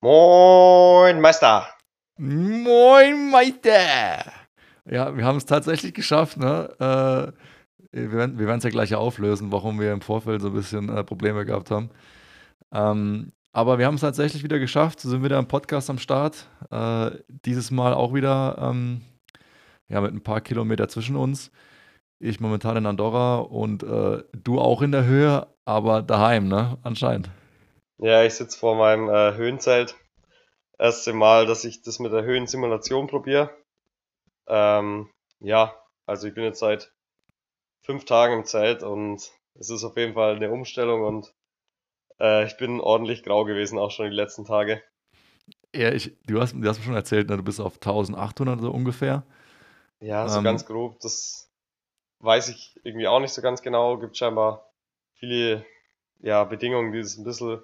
Moin, Meister. Moin, Meister. Ja, wir haben es tatsächlich geschafft, ne? Äh, wir werden es ja gleich auflösen, warum wir im Vorfeld so ein bisschen äh, Probleme gehabt haben. Ähm, aber wir haben es tatsächlich wieder geschafft. Wir sind wieder im Podcast am Start. Äh, dieses Mal auch wieder ähm, ja, mit ein paar Kilometer zwischen uns. Ich momentan in Andorra und äh, du auch in der Höhe, aber daheim, ne? Anscheinend. Ja, ich sitze vor meinem äh, Höhenzelt. Erste Mal, dass ich das mit der Höhensimulation probiere. Ähm, ja, also ich bin jetzt seit fünf Tagen im Zelt und es ist auf jeden Fall eine Umstellung und äh, ich bin ordentlich grau gewesen, auch schon die letzten Tage. Ja, ich, du, hast, du hast mir schon erzählt, ne, du bist auf 1800 so ungefähr. Ja, so ähm, ganz grob. Das weiß ich irgendwie auch nicht so ganz genau. Gibt scheinbar viele ja, Bedingungen, die es ein bisschen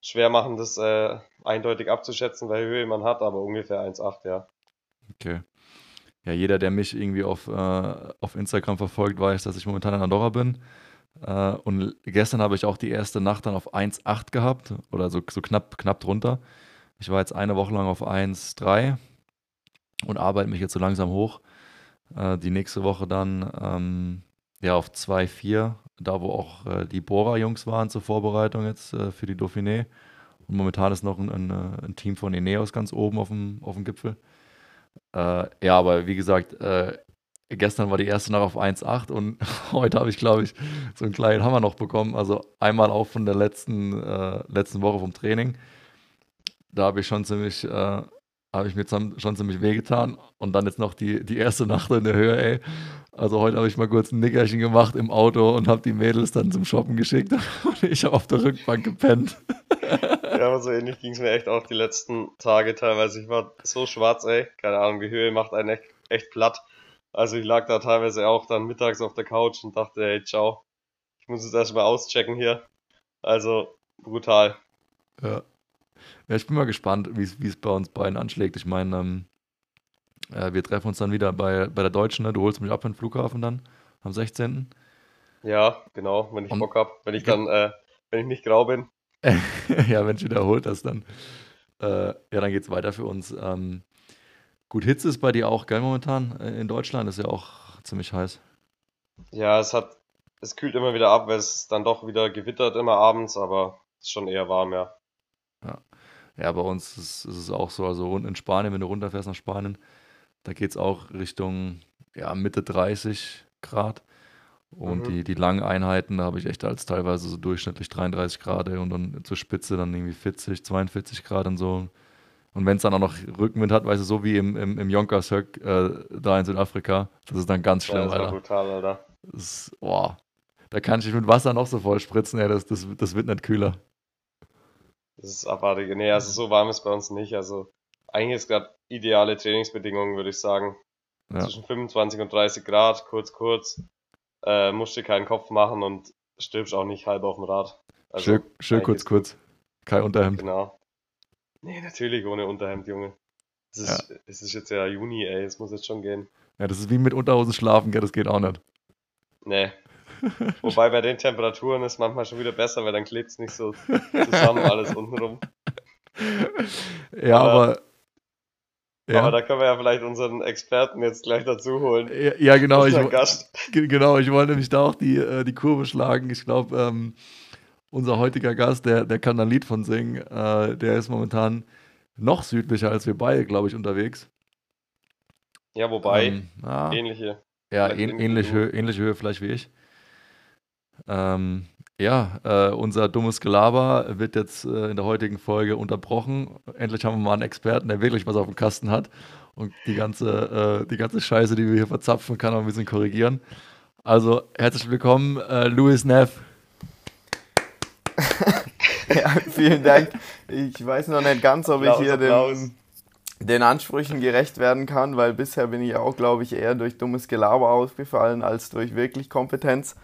schwer machen, das äh, eindeutig abzuschätzen, welche Höhe man hat, aber ungefähr 1,8, ja. Okay. Ja, jeder, der mich irgendwie auf, äh, auf Instagram verfolgt, weiß, dass ich momentan in Andorra bin. Äh, und gestern habe ich auch die erste Nacht dann auf 1,8 gehabt oder so, so knapp, knapp drunter. Ich war jetzt eine Woche lang auf 1,3 und arbeite mich jetzt so langsam hoch. Äh, die nächste Woche dann ähm, ja auf 2,4 da wo auch äh, die Bora-Jungs waren zur Vorbereitung jetzt äh, für die Dauphiné. Und momentan ist noch ein, ein, äh, ein, Team von Ineos ganz oben auf dem, auf dem Gipfel. Äh, ja, aber wie gesagt, äh, gestern war die erste Nacht auf 1,8 und heute habe ich, glaube ich, so einen kleinen Hammer noch bekommen. Also einmal auch von der letzten, letzten Woche vom Training. Da habe ich schon ziemlich habe ich mir schon ziemlich wehgetan. Und dann jetzt noch die, die erste Nacht in der Höhe, ey. Also heute habe ich mal kurz ein Nickerchen gemacht im Auto und habe die Mädels dann zum Shoppen geschickt. Und ich habe auf der Rückbank gepennt. Ja, aber so ähnlich ging es mir echt auch die letzten Tage teilweise. Ich war so schwarz, ey. Keine Ahnung, die Höhe macht einen echt, echt platt. Also ich lag da teilweise auch dann mittags auf der Couch und dachte, hey, ciao. Ich muss jetzt erstmal auschecken hier. Also brutal. Ja. Ja, ich bin mal gespannt, wie es bei uns beiden anschlägt. Ich meine, ähm, äh, wir treffen uns dann wieder bei, bei der Deutschen. Ne? Du holst mich ab in den Flughafen dann am 16. Ja, genau, wenn ich Und, Bock habe. Wenn ich dann, äh, wenn ich nicht grau bin. ja, wenn ich wiederholt das dann. Äh, ja, dann geht es weiter für uns. Ähm, gut, Hitze ist bei dir auch, gell, momentan? Äh, in Deutschland ist ja auch ziemlich heiß. Ja, es hat, es kühlt immer wieder ab, weil es dann doch wieder gewittert immer abends, aber es ist schon eher warm. Ja, ja bei uns ist, ist es auch so, also in Spanien, wenn du runterfährst nach Spanien, da geht es auch Richtung ja, Mitte 30 Grad. Und mhm. die, die langen Einheiten, da habe ich echt als teilweise so durchschnittlich 33 Grad und dann zur Spitze dann irgendwie 40, 42 Grad und so. Und wenn es dann auch noch Rückenwind hat, weißt du, so wie im, im, im Jonkershöck äh, da in Südafrika, das ist dann ganz schlimm, ja, das Alter. brutal, Alter. Das ist, boah, da kann ich mich mit Wasser noch so voll spritzen, ey, das, das, das wird nicht kühler. Das ist abartig. Nee, also so warm ist bei uns nicht. Also eigentlich ist gerade ideale Trainingsbedingungen, würde ich sagen. Ja. Zwischen 25 und 30 Grad, kurz, kurz. Äh, musst dir keinen Kopf machen und stirbst auch nicht halb auf dem Rad. Also, schön, schön kurz, kurz. Kein Unterhemd. Genau. Nee, natürlich ohne Unterhemd, Junge. Es ist, ja. es ist jetzt ja Juni, ey, es muss jetzt schon gehen. Ja, das ist wie mit Unterhosen schlafen, gell, das geht auch nicht. Nee, Wobei bei den Temperaturen ist manchmal schon wieder besser, weil dann klebt es nicht so zusammen alles untenrum. Ja, aber, aber ja. Aber da können wir ja vielleicht unseren Experten jetzt gleich dazu holen. Ja, ja genau. Ich, Gast. Genau, ich wollte nämlich da auch die, äh, die Kurve schlagen. Ich glaube, ähm, unser heutiger Gast, der, der kann da ein Lied von singen. Äh, der ist momentan noch südlicher als wir beide, glaube ich, unterwegs. Ja, wobei, ähm, ja, ähnliche. Ja, ähn, ähnliche, Höhe, ähnliche Höhe vielleicht wie ich. Ähm, ja, äh, unser dummes Gelaber wird jetzt äh, in der heutigen Folge unterbrochen. Endlich haben wir mal einen Experten, der wirklich was auf dem Kasten hat und die ganze, äh, die ganze Scheiße, die wir hier verzapfen, kann auch ein bisschen korrigieren. Also herzlich willkommen, äh, Louis Neff. ja, vielen Dank. Ich weiß noch nicht ganz, ob ich hier den, den Ansprüchen gerecht werden kann, weil bisher bin ich auch, glaube ich, eher durch dummes Gelaber aufgefallen als durch wirklich Kompetenz.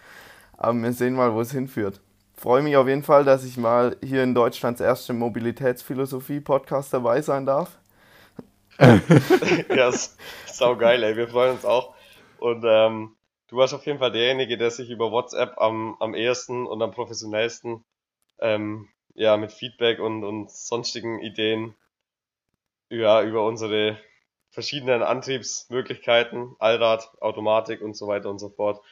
Aber wir sehen mal, wo es hinführt. Freue mich auf jeden Fall, dass ich mal hier in Deutschlands erste Mobilitätsphilosophie-Podcast dabei sein darf. ja, ist sau geil, ey. Wir freuen uns auch. Und ähm, du warst auf jeden Fall derjenige, der sich über WhatsApp am, am ehesten und am professionellsten ähm, ja, mit Feedback und, und sonstigen Ideen ja, über unsere verschiedenen Antriebsmöglichkeiten, Allrad, Automatik und so weiter und so fort.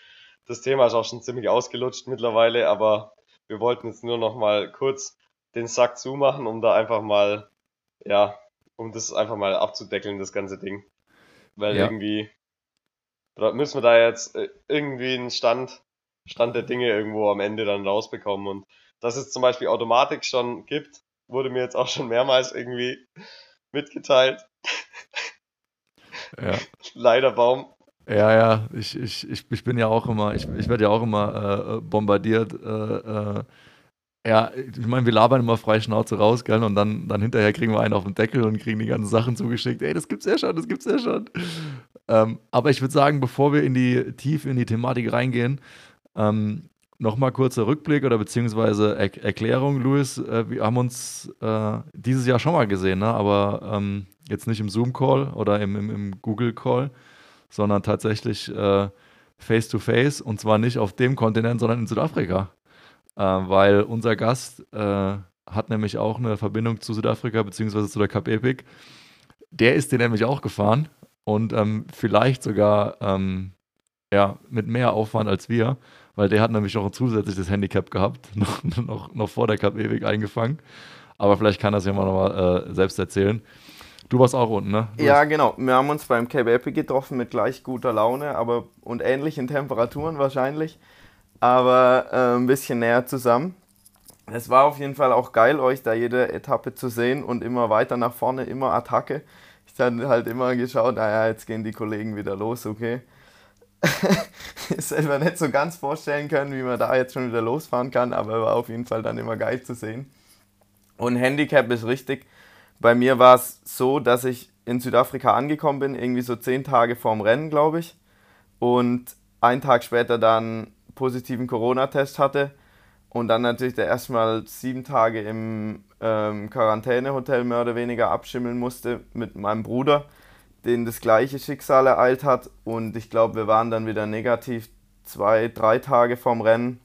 Das Thema ist auch schon ziemlich ausgelutscht mittlerweile, aber wir wollten jetzt nur noch mal kurz den Sack zumachen, um da einfach mal, ja, um das einfach mal abzudeckeln, das ganze Ding. Weil ja. irgendwie müssen wir da jetzt äh, irgendwie einen Stand, Stand der Dinge irgendwo am Ende dann rausbekommen. Und dass es zum Beispiel Automatik schon gibt, wurde mir jetzt auch schon mehrmals irgendwie mitgeteilt. Ja. Leider Baum. Ja, ja, ich, ich, ich, ich bin ja auch immer, ich, ich werde ja auch immer äh, bombardiert. Äh, äh, ja, ich meine, wir labern immer frei Schnauze raus, gell? Und dann, dann hinterher kriegen wir einen auf den Deckel und kriegen die ganzen Sachen zugeschickt. Ey, das gibt's ja schon, das gibt's ja schon. Ähm, aber ich würde sagen, bevor wir in die tief in die Thematik reingehen, ähm, Nochmal kurzer Rückblick oder beziehungsweise er Erklärung, Luis. Äh, wir haben uns äh, dieses Jahr schon mal gesehen, ne? aber ähm, jetzt nicht im Zoom-Call oder im, im, im Google-Call, sondern tatsächlich äh, face-to-face und zwar nicht auf dem Kontinent, sondern in Südafrika. Äh, weil unser Gast äh, hat nämlich auch eine Verbindung zu Südafrika beziehungsweise zu der Cup Epic. Der ist den nämlich auch gefahren und ähm, vielleicht sogar ähm, ja, mit mehr Aufwand als wir, weil der hat nämlich noch ein zusätzliches Handicap gehabt, noch, noch, noch vor der Cup ewig eingefangen. Aber vielleicht kann das ja mal nochmal äh, selbst erzählen. Du warst auch unten, ne? Du ja, genau. Wir haben uns beim Cape Epic getroffen mit gleich guter Laune aber, und ähnlichen Temperaturen wahrscheinlich, aber äh, ein bisschen näher zusammen. Es war auf jeden Fall auch geil, euch da jede Etappe zu sehen und immer weiter nach vorne, immer Attacke. Ich habe halt immer geschaut, naja, jetzt gehen die Kollegen wieder los, okay. selber nicht so ganz vorstellen können, wie man da jetzt schon wieder losfahren kann, aber war auf jeden Fall dann immer geil zu sehen. Und Handicap ist richtig. Bei mir war es so, dass ich in Südafrika angekommen bin, irgendwie so zehn Tage vorm Rennen, glaube ich. Und einen Tag später dann positiven Corona-Test hatte. Und dann natürlich der erstmal sieben Tage im ähm, Quarantänehotel mehr oder weniger abschimmeln musste mit meinem Bruder den das gleiche Schicksal ereilt hat. Und ich glaube, wir waren dann wieder negativ zwei, drei Tage vorm Rennen.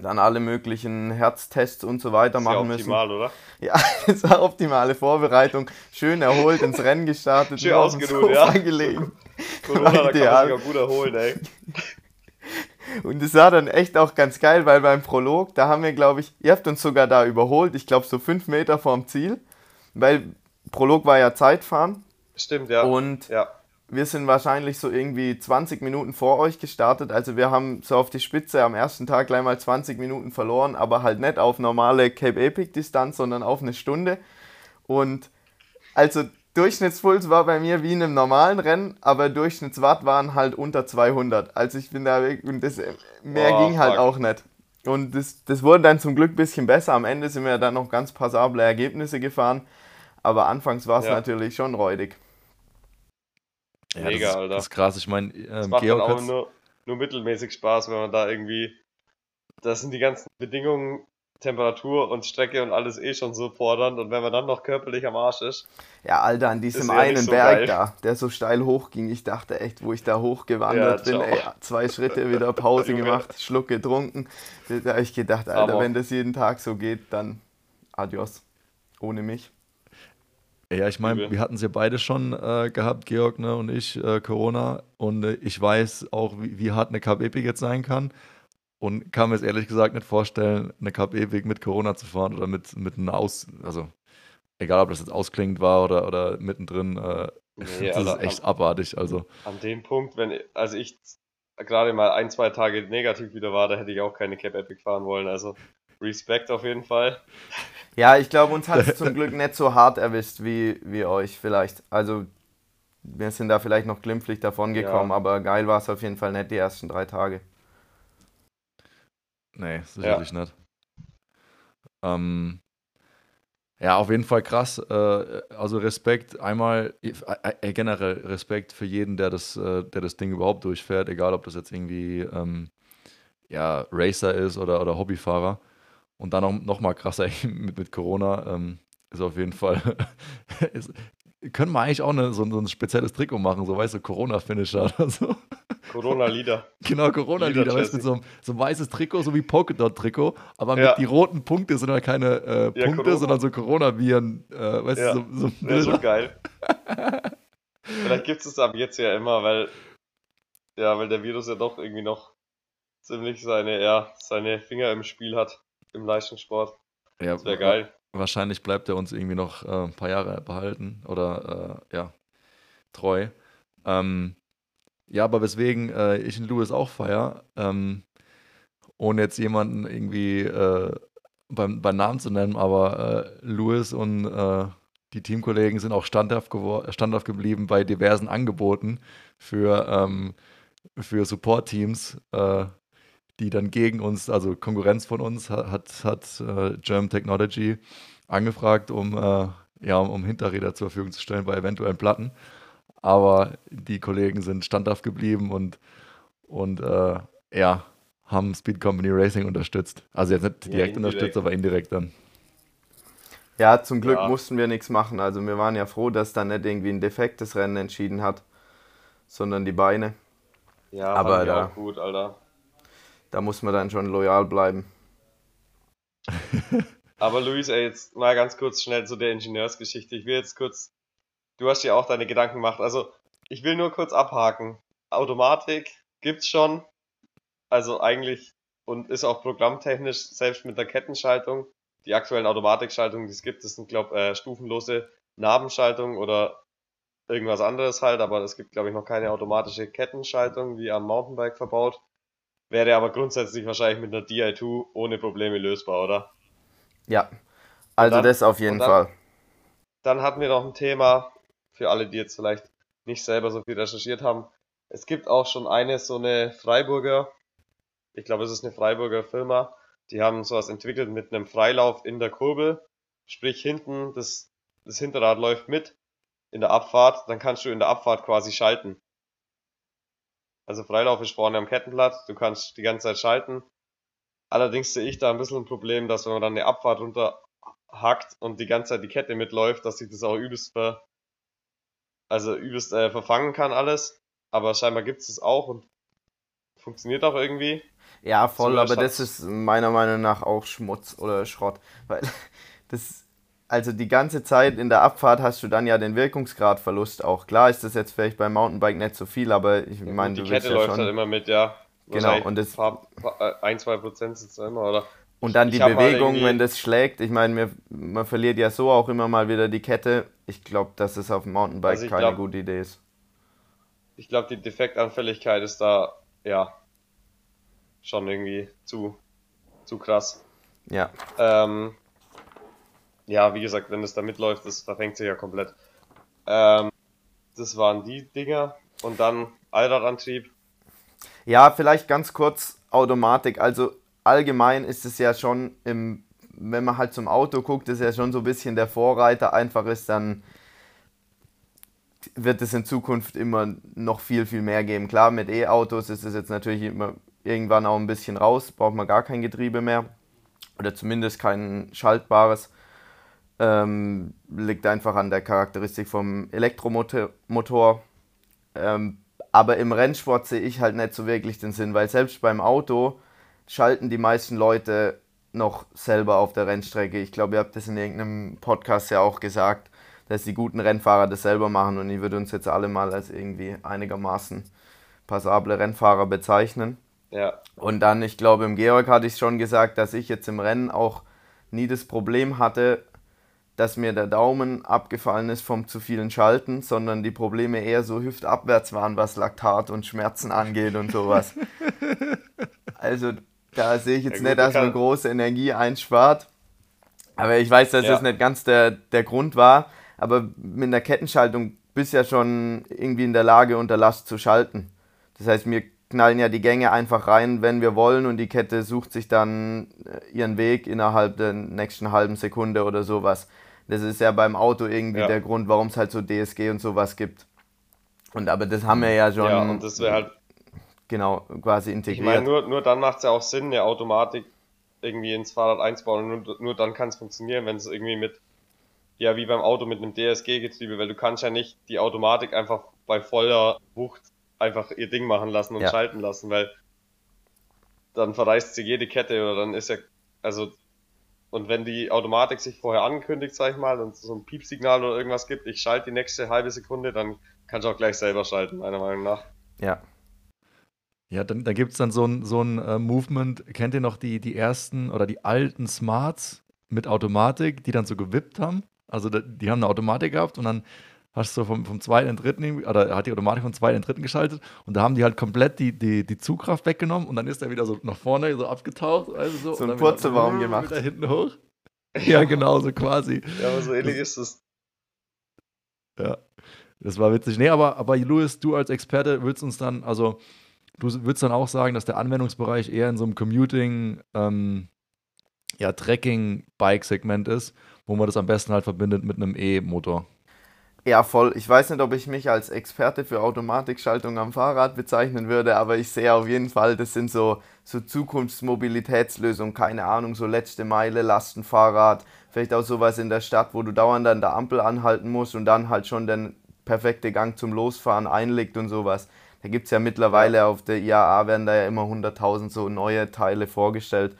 Dann alle möglichen Herztests und so weiter machen müssen. optimal, oder? Ja, es war optimale Vorbereitung. Schön erholt ins Rennen gestartet. Schön ausgeruht, ja. gelegen. Corona, da kann man sich auch gut erholen, ey. Und es war dann echt auch ganz geil, weil beim Prolog, da haben wir, glaube ich, ihr habt uns sogar da überholt, ich glaube so fünf Meter vorm Ziel, weil Prolog war ja Zeitfahren Stimmt, ja. Und ja. Wir sind wahrscheinlich so irgendwie 20 Minuten vor euch gestartet. Also wir haben so auf die Spitze am ersten Tag gleich mal 20 Minuten verloren, aber halt nicht auf normale Cape Epic Distanz, sondern auf eine Stunde. Und also Durchschnittspuls war bei mir wie in einem normalen Rennen, aber Durchschnittswatt waren halt unter 200. Also ich bin da und das, mehr oh, ging halt fuck. auch nicht. Und das, das wurde dann zum Glück ein bisschen besser. Am Ende sind wir dann noch ganz passable Ergebnisse gefahren. Aber anfangs war es ja. natürlich schon räudig. Ja, Mega, das ist, Alter. Das ist krass. Ich meine, ähm, macht Georg auch nur, nur mittelmäßig Spaß, wenn man da irgendwie. Das sind die ganzen Bedingungen, Temperatur und Strecke und alles eh schon so fordernd. Und wenn man dann noch körperlich am Arsch ist. Ja, Alter, an diesem einen so Berg geil. da, der so steil hochging, ich dachte echt, wo ich da hochgewandert ja, bin, ey, zwei Schritte wieder Pause gemacht, Schluck getrunken. Da habe ich gedacht, Alter, Aber. wenn das jeden Tag so geht, dann adios. Ohne mich. Ja, ich meine, wir hatten es ja beide schon äh, gehabt, Georg ne, und ich, äh, Corona. Und äh, ich weiß auch, wie, wie hart eine Cup Epic jetzt sein kann. Und kann mir es ehrlich gesagt nicht vorstellen, eine Cup Epic mit Corona zu fahren oder mit, mit einer Aus... Also, egal ob das jetzt ausklingend war oder, oder mittendrin. Äh, nee, das also ist echt am, abartig. Also. An dem Punkt, wenn... Also ich gerade mal ein, zwei Tage negativ wieder war, da hätte ich auch keine Cap Epic fahren wollen. Also Respekt auf jeden Fall. Ja, ich glaube, uns hat es zum Glück nicht so hart erwischt wie, wie euch vielleicht. Also, wir sind da vielleicht noch glimpflich davon gekommen, ja. aber geil war es auf jeden Fall nicht die ersten drei Tage. Nee, sicherlich ja. nicht. Ähm, ja, auf jeden Fall krass. Äh, also Respekt einmal, äh, äh, generell Respekt für jeden, der das, äh, der das Ding überhaupt durchfährt, egal ob das jetzt irgendwie ähm, ja, Racer ist oder, oder Hobbyfahrer. Und dann noch, noch mal krasser mit, mit Corona ähm, ist auf jeden Fall, ist, können wir eigentlich auch eine, so, so, ein spezielles Trikot machen, so weißt du, Corona-Finisher oder so. Corona-Lieder. Genau, Corona-Lieder, weißt du, mit so, einem, so ein weißes Trikot, so wie Polkadot-Trikot, aber mit ja. die roten Punkte sind halt keine äh, ja, Punkte, Corona. sondern so Corona-Viren, äh, weißt ja. du, so, so Ja, so geil. Vielleicht gibt es es ab jetzt ja immer, weil, ja, weil der Virus ja doch irgendwie noch ziemlich seine, ja, seine Finger im Spiel hat, im Leistungssport. Ja, das wäre geil. Wahrscheinlich bleibt er uns irgendwie noch äh, ein paar Jahre behalten oder äh, ja, treu. Ähm, ja, aber weswegen äh, ich in Lewis auch feier, ähm, ohne jetzt jemanden irgendwie äh, beim, beim Namen zu nennen, aber äh, Lewis und äh, die Teamkollegen sind auch standhaft, standhaft geblieben bei diversen Angeboten für, ähm, für Support-Teams, äh, die dann gegen uns, also Konkurrenz von uns, hat, hat äh, German Technology angefragt, um, äh, ja, um Hinterräder zur Verfügung zu stellen bei eventuellen Platten. Aber die Kollegen sind standhaft geblieben und, und äh, ja, haben Speed Company Racing unterstützt. Also jetzt nicht direkt ja, unterstützt, aber indirekt dann. Ja, zum Glück ja. mussten wir nichts machen. Also wir waren ja froh, dass dann nicht irgendwie ein defektes Rennen entschieden hat, sondern die Beine. Ja, aber da, auch gut, Alter. Da muss man dann schon loyal bleiben. aber Luis, ey, jetzt mal ganz kurz schnell zu der Ingenieursgeschichte. Ich will jetzt kurz, du hast ja auch deine Gedanken gemacht. Also ich will nur kurz abhaken. Automatik gibt's schon, also eigentlich und ist auch programmtechnisch selbst mit der Kettenschaltung die aktuellen Automatikschaltungen, die es gibt, das sind, glaube äh, stufenlose Nabenschaltungen oder irgendwas anderes halt, aber es gibt, glaube ich, noch keine automatische Kettenschaltung wie am Mountainbike verbaut. Wäre aber grundsätzlich wahrscheinlich mit einer Di2 ohne Probleme lösbar, oder? Ja, also dann, das auf jeden dann, Fall. Dann hatten wir noch ein Thema für alle, die jetzt vielleicht nicht selber so viel recherchiert haben. Es gibt auch schon eine so eine Freiburger, ich glaube, es ist eine Freiburger Firma, die haben sowas entwickelt mit einem Freilauf in der Kurbel. Sprich, hinten, das, das Hinterrad läuft mit in der Abfahrt, dann kannst du in der Abfahrt quasi schalten. Also Freilauf ist vorne am Kettenblatt, du kannst die ganze Zeit schalten. Allerdings sehe ich da ein bisschen ein Problem, dass wenn man dann eine Abfahrt runterhackt und die ganze Zeit die Kette mitläuft, dass sich das auch übelst ver, also übelst äh, verfangen kann alles. Aber scheinbar gibt es das auch und funktioniert auch irgendwie. Ja, voll, aber das ist meiner Meinung nach auch Schmutz oder Schrott. Weil das, also die ganze Zeit in der Abfahrt hast du dann ja den Wirkungsgradverlust auch. Klar ist das jetzt vielleicht beim Mountainbike nicht so viel, aber ich meine, du Die Kette ja läuft schon... halt immer mit, ja. Genau, und das. Äh, ein, zwei Prozent sind es immer, oder? Und dann die Bewegung, wenn das schlägt. Ich meine, man verliert ja so auch immer mal wieder die Kette. Ich glaube, dass es auf dem Mountainbike also keine glaub, gute Idee ist. Ich glaube, die Defektanfälligkeit ist da, ja, schon irgendwie zu, zu krass. Ja. Ähm, ja, wie gesagt, wenn es da mitläuft, das verfängt sich ja komplett. Ähm, das waren die Dinger. Und dann Allradantrieb. Ja, vielleicht ganz kurz Automatik. Also allgemein ist es ja schon im, wenn man halt zum Auto guckt, ist ja schon so ein bisschen der Vorreiter einfach ist, dann wird es in Zukunft immer noch viel, viel mehr geben. Klar, mit E-Autos ist es jetzt natürlich immer irgendwann auch ein bisschen raus, braucht man gar kein Getriebe mehr oder zumindest kein schaltbares. Ähm, liegt einfach an der Charakteristik vom Elektromotor. Ähm, aber im Rennsport sehe ich halt nicht so wirklich den Sinn, weil selbst beim Auto schalten die meisten Leute noch selber auf der Rennstrecke. Ich glaube, ihr habt das in irgendeinem Podcast ja auch gesagt, dass die guten Rennfahrer das selber machen und ich würde uns jetzt alle mal als irgendwie einigermaßen passable Rennfahrer bezeichnen. Ja. Und dann, ich glaube, im Georg hatte ich schon gesagt, dass ich jetzt im Rennen auch nie das Problem hatte, dass mir der Daumen abgefallen ist vom zu vielen Schalten, sondern die Probleme eher so hüftabwärts waren, was Laktat und Schmerzen angeht und sowas. also da sehe ich jetzt ja, nicht, dass man große Energie einspart. Aber ich weiß, dass ja. das nicht ganz der, der Grund war. Aber mit der Kettenschaltung bist ja schon irgendwie in der Lage, unter Last zu schalten. Das heißt, mir knallen ja die Gänge einfach rein, wenn wir wollen und die Kette sucht sich dann äh, ihren Weg innerhalb der nächsten halben Sekunde oder sowas. Das ist ja beim Auto irgendwie ja. der Grund, warum es halt so DSG und sowas gibt. Und aber das haben wir ja schon. Ja, und das wäre halt. Genau, quasi integriert. Ich meine, nur, nur dann macht es ja auch Sinn, eine Automatik irgendwie ins Fahrrad einzubauen. Und nur, nur dann kann es funktionieren, wenn es irgendwie mit ja wie beim Auto mit einem DSG-Getriebe, weil du kannst ja nicht die Automatik einfach bei voller Wucht einfach ihr Ding machen lassen und ja. schalten lassen, weil dann verreißt sie jede Kette oder dann ist ja, also, und wenn die Automatik sich vorher ankündigt, sag ich mal, und so ein Piepsignal oder irgendwas gibt, ich schalte die nächste halbe Sekunde, dann kannst du auch gleich selber schalten, meiner Meinung nach. Ja. Ja, dann, dann gibt es dann so ein, so ein äh, Movement. Kennt ihr noch die, die ersten oder die alten Smarts mit Automatik, die dann so gewippt haben? Also die haben eine Automatik gehabt und dann hast du vom, vom zweiten in den dritten, oder hat die Automatik vom zweiten in den dritten geschaltet und da haben die halt komplett die, die, die Zugkraft weggenommen und dann ist er wieder so nach vorne so abgetaucht. Also so so ein Purzelbaum gemacht. Wieder hinten hoch. Ja, genau, so quasi. Ja, aber so ähnlich ist es. Ja, das war witzig. Nee, aber, aber Louis, du als Experte willst uns dann, also du würdest dann auch sagen, dass der Anwendungsbereich eher in so einem Commuting, ähm, ja, Trekking-Bike-Segment ist, wo man das am besten halt verbindet mit einem E-Motor. Ja, voll. Ich weiß nicht, ob ich mich als Experte für Automatikschaltung am Fahrrad bezeichnen würde, aber ich sehe auf jeden Fall, das sind so, so Zukunftsmobilitätslösungen, keine Ahnung, so letzte Meile, Lastenfahrrad, vielleicht auch sowas in der Stadt, wo du dauernd an der Ampel anhalten musst und dann halt schon den perfekte Gang zum Losfahren einlegt und sowas. Da gibt es ja mittlerweile auf der IAA werden da ja immer 100.000 so neue Teile vorgestellt.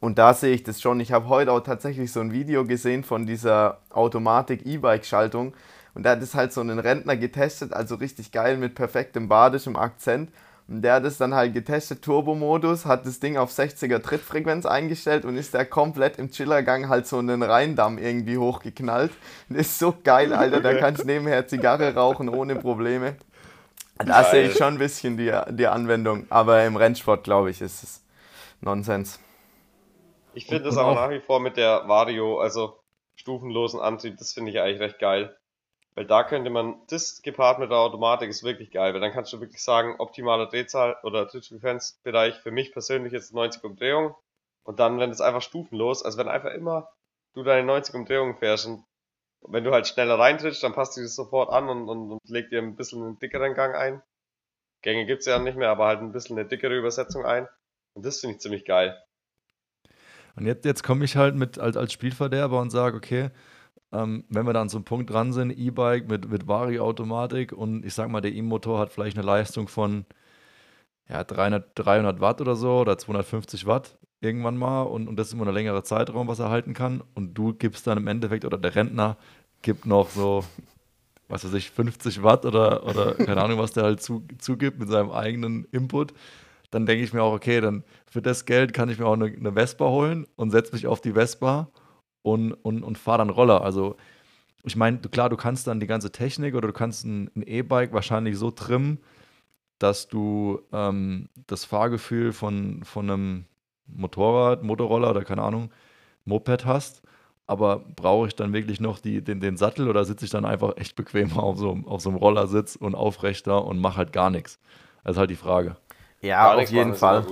Und da sehe ich das schon. Ich habe heute auch tatsächlich so ein Video gesehen von dieser Automatik-E-Bike-Schaltung. Und da hat es halt so einen Rentner getestet, also richtig geil mit perfektem badischem Akzent. Und der hat es dann halt getestet, Turbo-Modus, hat das Ding auf 60er Trittfrequenz eingestellt und ist da komplett im Chillergang halt so einen Rheindamm irgendwie hochgeknallt. Das ist so geil, Alter, da kannst du nebenher Zigarre rauchen ohne Probleme. Da sehe ich schon ein bisschen die, die Anwendung, aber im Rennsport, glaube ich, ist es Nonsens. Ich finde es aber nach wie vor mit der Vario, also stufenlosen Antrieb, das finde ich eigentlich recht geil. Weil da könnte man, das gepaart mit der Automatik ist wirklich geil, weil dann kannst du wirklich sagen, optimaler Drehzahl oder Trittfrequenzbereich für mich persönlich jetzt 90 Umdrehungen. Und dann, wenn es einfach stufenlos, also wenn einfach immer du deine 90 Umdrehungen fährst und wenn du halt schneller reintrittst, dann passt sich das sofort an und, und, und legt dir ein bisschen einen dickeren Gang ein. Gänge gibt's ja nicht mehr, aber halt ein bisschen eine dickere Übersetzung ein. Und das finde ich ziemlich geil. Und jetzt, jetzt komme ich halt mit als, als Spielverderber und sage, okay, ähm, wenn wir dann zum Punkt dran sind, E-Bike mit, mit Vari-Automatik und ich sag mal, der E-Motor hat vielleicht eine Leistung von ja, 300, 300 Watt oder so oder 250 Watt irgendwann mal und, und das ist immer ein längerer Zeitraum, was er halten kann und du gibst dann im Endeffekt oder der Rentner gibt noch so, was weiß ich, 50 Watt oder, oder keine Ahnung, was der halt zu, zugibt mit seinem eigenen Input, dann denke ich mir auch, okay, dann für das Geld kann ich mir auch eine, eine Vespa holen und setze mich auf die Vespa und, und, und fahre dann Roller. Also ich meine, klar, du kannst dann die ganze Technik oder du kannst ein E-Bike wahrscheinlich so trimmen, dass du ähm, das Fahrgefühl von, von einem Motorrad, Motorroller oder keine Ahnung, Moped hast. Aber brauche ich dann wirklich noch die, den, den Sattel oder sitze ich dann einfach echt bequem auf so, auf so einem Rollersitz und aufrechter und mache halt gar nichts? Das ist halt die Frage. Ja, gar auf jeden Fall.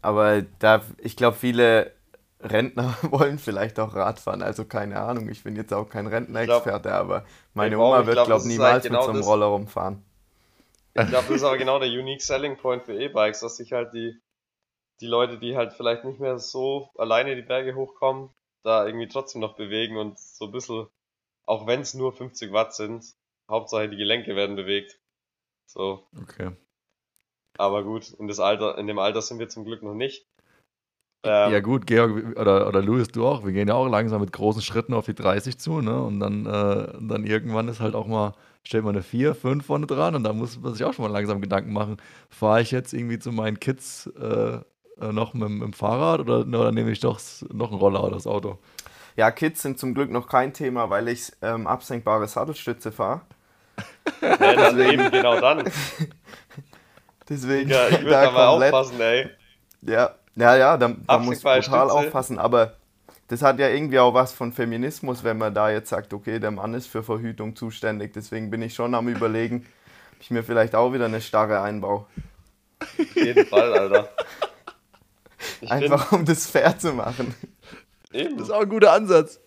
Aber da, ich glaube, viele Rentner wollen vielleicht auch Radfahren, also keine Ahnung. Ich bin jetzt auch kein Rentnerexperte, aber meine Oma wird, glaube ich, niemals genau mit so einem Roller rumfahren. Ich glaube, das ist aber genau der Unique Selling Point für E-Bikes, dass sich halt die, die Leute, die halt vielleicht nicht mehr so alleine die Berge hochkommen, da irgendwie trotzdem noch bewegen und so ein bisschen, auch wenn es nur 50 Watt sind, Hauptsache die Gelenke werden bewegt. So. Okay. Aber gut, in, das Alter, in dem Alter sind wir zum Glück noch nicht. Ähm, ja gut, Georg oder, oder Louis, du auch. Wir gehen ja auch langsam mit großen Schritten auf die 30 zu, ne? Und dann, äh, dann irgendwann ist halt auch mal, stellt man eine 4, 5 vorne dran und da muss man sich auch schon mal langsam Gedanken machen. Fahre ich jetzt irgendwie zu meinen Kids äh, äh noch mit, mit, dem Fahrrad oder, oder nehme ich doch noch einen Roller oder das Auto? Ja, Kids sind zum Glück noch kein Thema, weil ich ähm, absenkbare Sattelstütze fahre. ja, dann eben genau dann. Deswegen. Ja, ich würde aber aufpassen, ey. Ja, ja, ja, da, da muss brutal Stütze. aufpassen, aber das hat ja irgendwie auch was von Feminismus, wenn man da jetzt sagt, okay, der Mann ist für Verhütung zuständig. Deswegen bin ich schon am überlegen, ob ich mir vielleicht auch wieder eine Starre einbaue. Auf jeden Fall, Alter. Ich Einfach um das fair zu machen. Eben. Das ist auch ein guter Ansatz.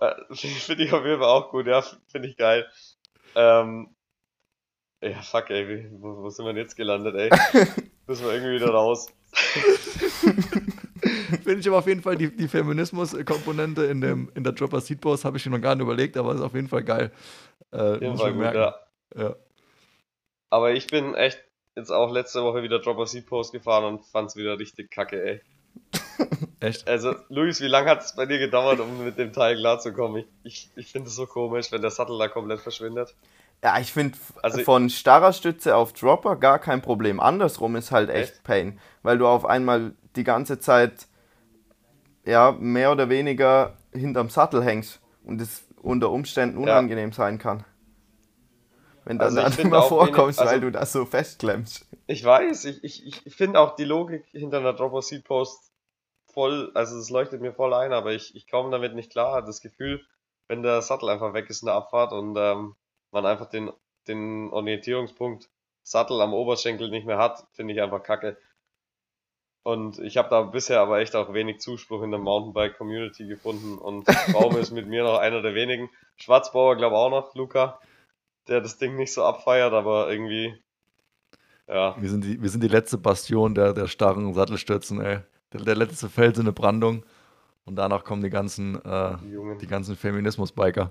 Äh, finde ich auf jeden Fall auch gut, ja, finde ich geil. Ähm, ja, fuck, ey, wo, wo sind wir denn jetzt gelandet, ey? Müssen wir irgendwie wieder raus. finde ich aber auf jeden Fall die, die Feminismus-Komponente in, in der Dropper Seed Post habe ich mir noch gar nicht überlegt, aber ist auf jeden Fall geil. Äh, jeden Fall gut, ja. ja. Aber ich bin echt jetzt auch letzte Woche wieder Dropper Seed Post gefahren und fand es wieder richtig kacke, ey. Echt? Also, Luis, wie lange hat es bei dir gedauert, um mit dem Teil klarzukommen? Ich, ich, ich finde es so komisch, wenn der Sattel da komplett verschwindet. Ja, ich finde also, von starrer Stütze auf Dropper gar kein Problem. Andersrum ist halt echt, echt Pain, weil du auf einmal die ganze Zeit ja, mehr oder weniger hinterm Sattel hängst und es unter Umständen unangenehm ja. sein kann. Wenn dann, also dann immer vorkommst, also, weil du das so festklemmst. Ich weiß, ich, ich, ich finde auch die Logik hinter einer Dropper Seed Post voll, also es leuchtet mir voll ein, aber ich, ich komme damit nicht klar. Das Gefühl, wenn der Sattel einfach weg ist in der Abfahrt und ähm, man einfach den, den Orientierungspunkt Sattel am Oberschenkel nicht mehr hat, finde ich einfach kacke. Und ich habe da bisher aber echt auch wenig Zuspruch in der Mountainbike-Community gefunden und Baum ist mit mir noch einer der wenigen. Schwarzbauer glaube auch noch, Luca, der das Ding nicht so abfeiert, aber irgendwie, ja. Wir sind die, wir sind die letzte Bastion der, der starren Sattelstützen, ey. Der, der letzte Fels in der Brandung. Und danach kommen die ganzen, äh, die, die ganzen Feminismus-Biker.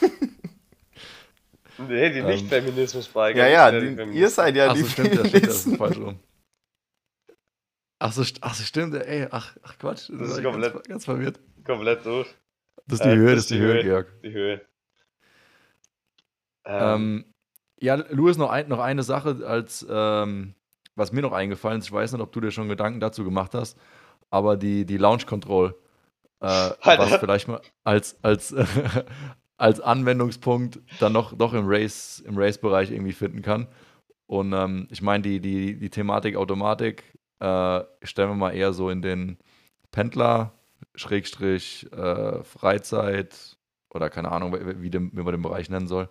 Nee, die Nicht-Feminismus-Biker. Ja, ja, die, ihr seid ja ach die so, stimmt, das stimmt, das ist falsch rum. Ach so, ach so, stimmt, ey, ach, ach Quatsch. Das, das ist komplett, ganz, ganz, verwirrt. Komplett durch. Das ist die äh, Höhe, das ist die, Höhe, Höhe, Georg. Die Höhe. Ähm, ähm, ja, Louis, noch, ein, noch eine Sache, als ähm, was mir noch eingefallen ist, ich weiß nicht, ob du dir schon Gedanken dazu gemacht hast, aber die, die Launch Control, äh, was vielleicht mal als, als, als Anwendungspunkt dann noch, doch im Race, im Race-Bereich irgendwie finden kann. Und ähm, ich meine, die, die, die Thematik Automatik äh, stellen wir mal eher so in den Pendler, Schrägstrich, äh, Freizeit oder keine Ahnung, wie, dem, wie man den Bereich nennen soll.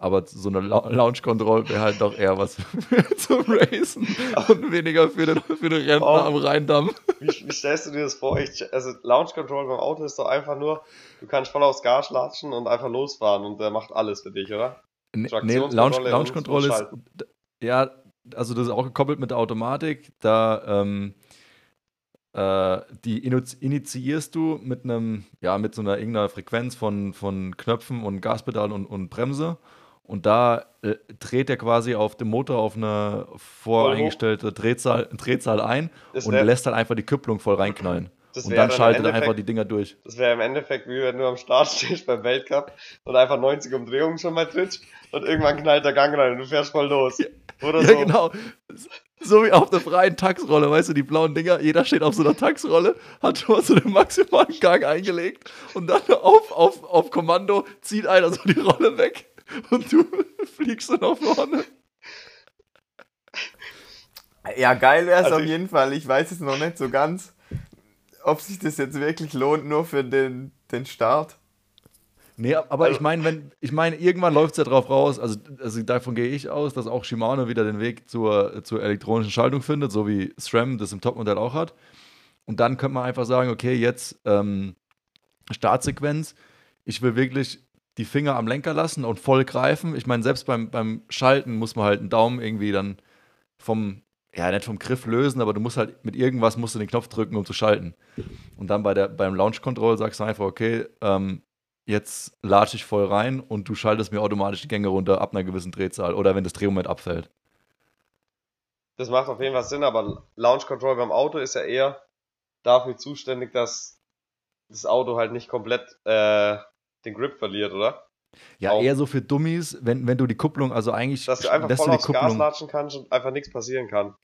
Aber so eine Launch Control wäre halt doch eher was zum Racen und weniger für den, für den Rentner oh. am Rheindamm. Wie, wie, stellst du dir das vor? Ich, also Launch Control beim Auto ist doch einfach nur, du kannst voll aufs Gas latschen und einfach losfahren und der macht alles für dich, oder? Nee, nee Launch, Launch Control ist, ja, also das ist auch gekoppelt mit der Automatik, da ähm, äh, die initiierst du mit einem, ja, mit so einer irgendeiner Frequenz von, von Knöpfen und Gaspedal und, und Bremse und da äh, dreht er quasi auf dem Motor auf eine voreingestellte Drehzahl, Drehzahl ein das und lässt dann einfach die Kupplung voll reinknallen. und dann schaltet er einfach die Dinger durch. Das wäre im Endeffekt wie wenn du am Start stehst beim Weltcup und einfach 90 Umdrehungen schon mal trittst und irgendwann knallt der Gang rein und du fährst voll los. Oder ja, so. genau. So wie auf der freien Taxrolle, weißt du, die blauen Dinger, jeder steht auf so einer Taxrolle, hat schon mal so den maximalen Gang eingelegt und dann auf, auf, auf Kommando zieht einer so die Rolle weg und du fliegst dann nach vorne. Ja, geil wäre es also auf jeden Fall. Ich weiß es noch nicht so ganz, ob sich das jetzt wirklich lohnt, nur für den, den Start. Nee, aber also, ich meine, wenn, ich meine, irgendwann läuft es ja drauf raus, also, also davon gehe ich aus, dass auch Shimano wieder den Weg zur, zur elektronischen Schaltung findet, so wie SRAM das im Topmodell auch hat. Und dann könnte man einfach sagen, okay, jetzt ähm, Startsequenz. Ich will wirklich die Finger am Lenker lassen und voll greifen. Ich meine, selbst beim, beim Schalten muss man halt einen Daumen irgendwie dann vom, ja, nicht vom Griff lösen, aber du musst halt mit irgendwas musst du den Knopf drücken, um zu schalten. Und dann bei der, beim Launch Control sagst du einfach, okay, ähm, jetzt latsche ich voll rein und du schaltest mir automatisch die Gänge runter ab einer gewissen Drehzahl oder wenn das Drehmoment abfällt. Das macht auf jeden Fall Sinn, aber Launch Control beim Auto ist ja eher dafür zuständig, dass das Auto halt nicht komplett äh, den Grip verliert, oder? Ja, auch. eher so für Dummies, wenn, wenn du die Kupplung, also eigentlich. Dass du einfach voll aufs Kupplung, Gas latschen kannst und einfach nichts passieren kann.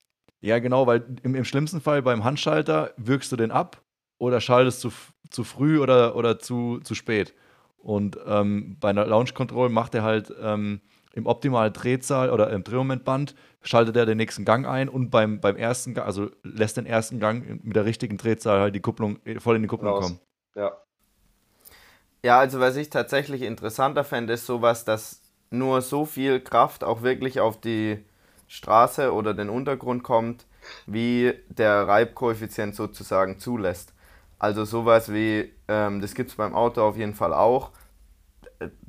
Ja, genau, weil im, im schlimmsten Fall beim Handschalter wirkst du den ab oder schaltest zu, zu früh oder, oder zu, zu spät. Und ähm, bei einer Launch Control macht er halt ähm, im optimalen Drehzahl oder im Drehmomentband, schaltet er den nächsten Gang ein und beim, beim ersten Gang, also lässt den ersten Gang mit der richtigen Drehzahl halt die Kupplung voll in die Kupplung Raus. kommen. Ja. Ja, also was ich tatsächlich interessanter fände, ist sowas, dass nur so viel Kraft auch wirklich auf die Straße oder den Untergrund kommt, wie der Reibkoeffizient sozusagen zulässt. Also sowas wie, ähm, das gibt es beim Auto auf jeden Fall auch.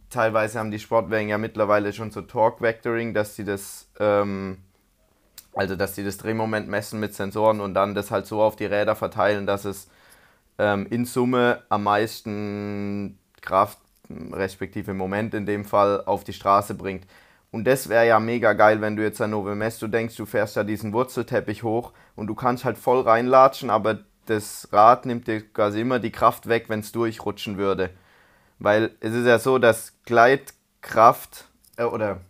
Teilweise haben die Sportwagen ja mittlerweile schon so Torque Vectoring, dass sie das ähm, Also, dass die das Drehmoment messen mit Sensoren und dann das halt so auf die Räder verteilen, dass es ähm, in Summe am meisten Kraft, respektive Moment in dem Fall, auf die Straße bringt. Und das wäre ja mega geil, wenn du jetzt an Nove Mesto denkst, du fährst da diesen Wurzelteppich hoch und du kannst halt voll reinlatschen, aber das Rad nimmt dir quasi immer die Kraft weg, wenn es durchrutschen würde. Weil es ist ja so, dass Gleitkraft äh, oder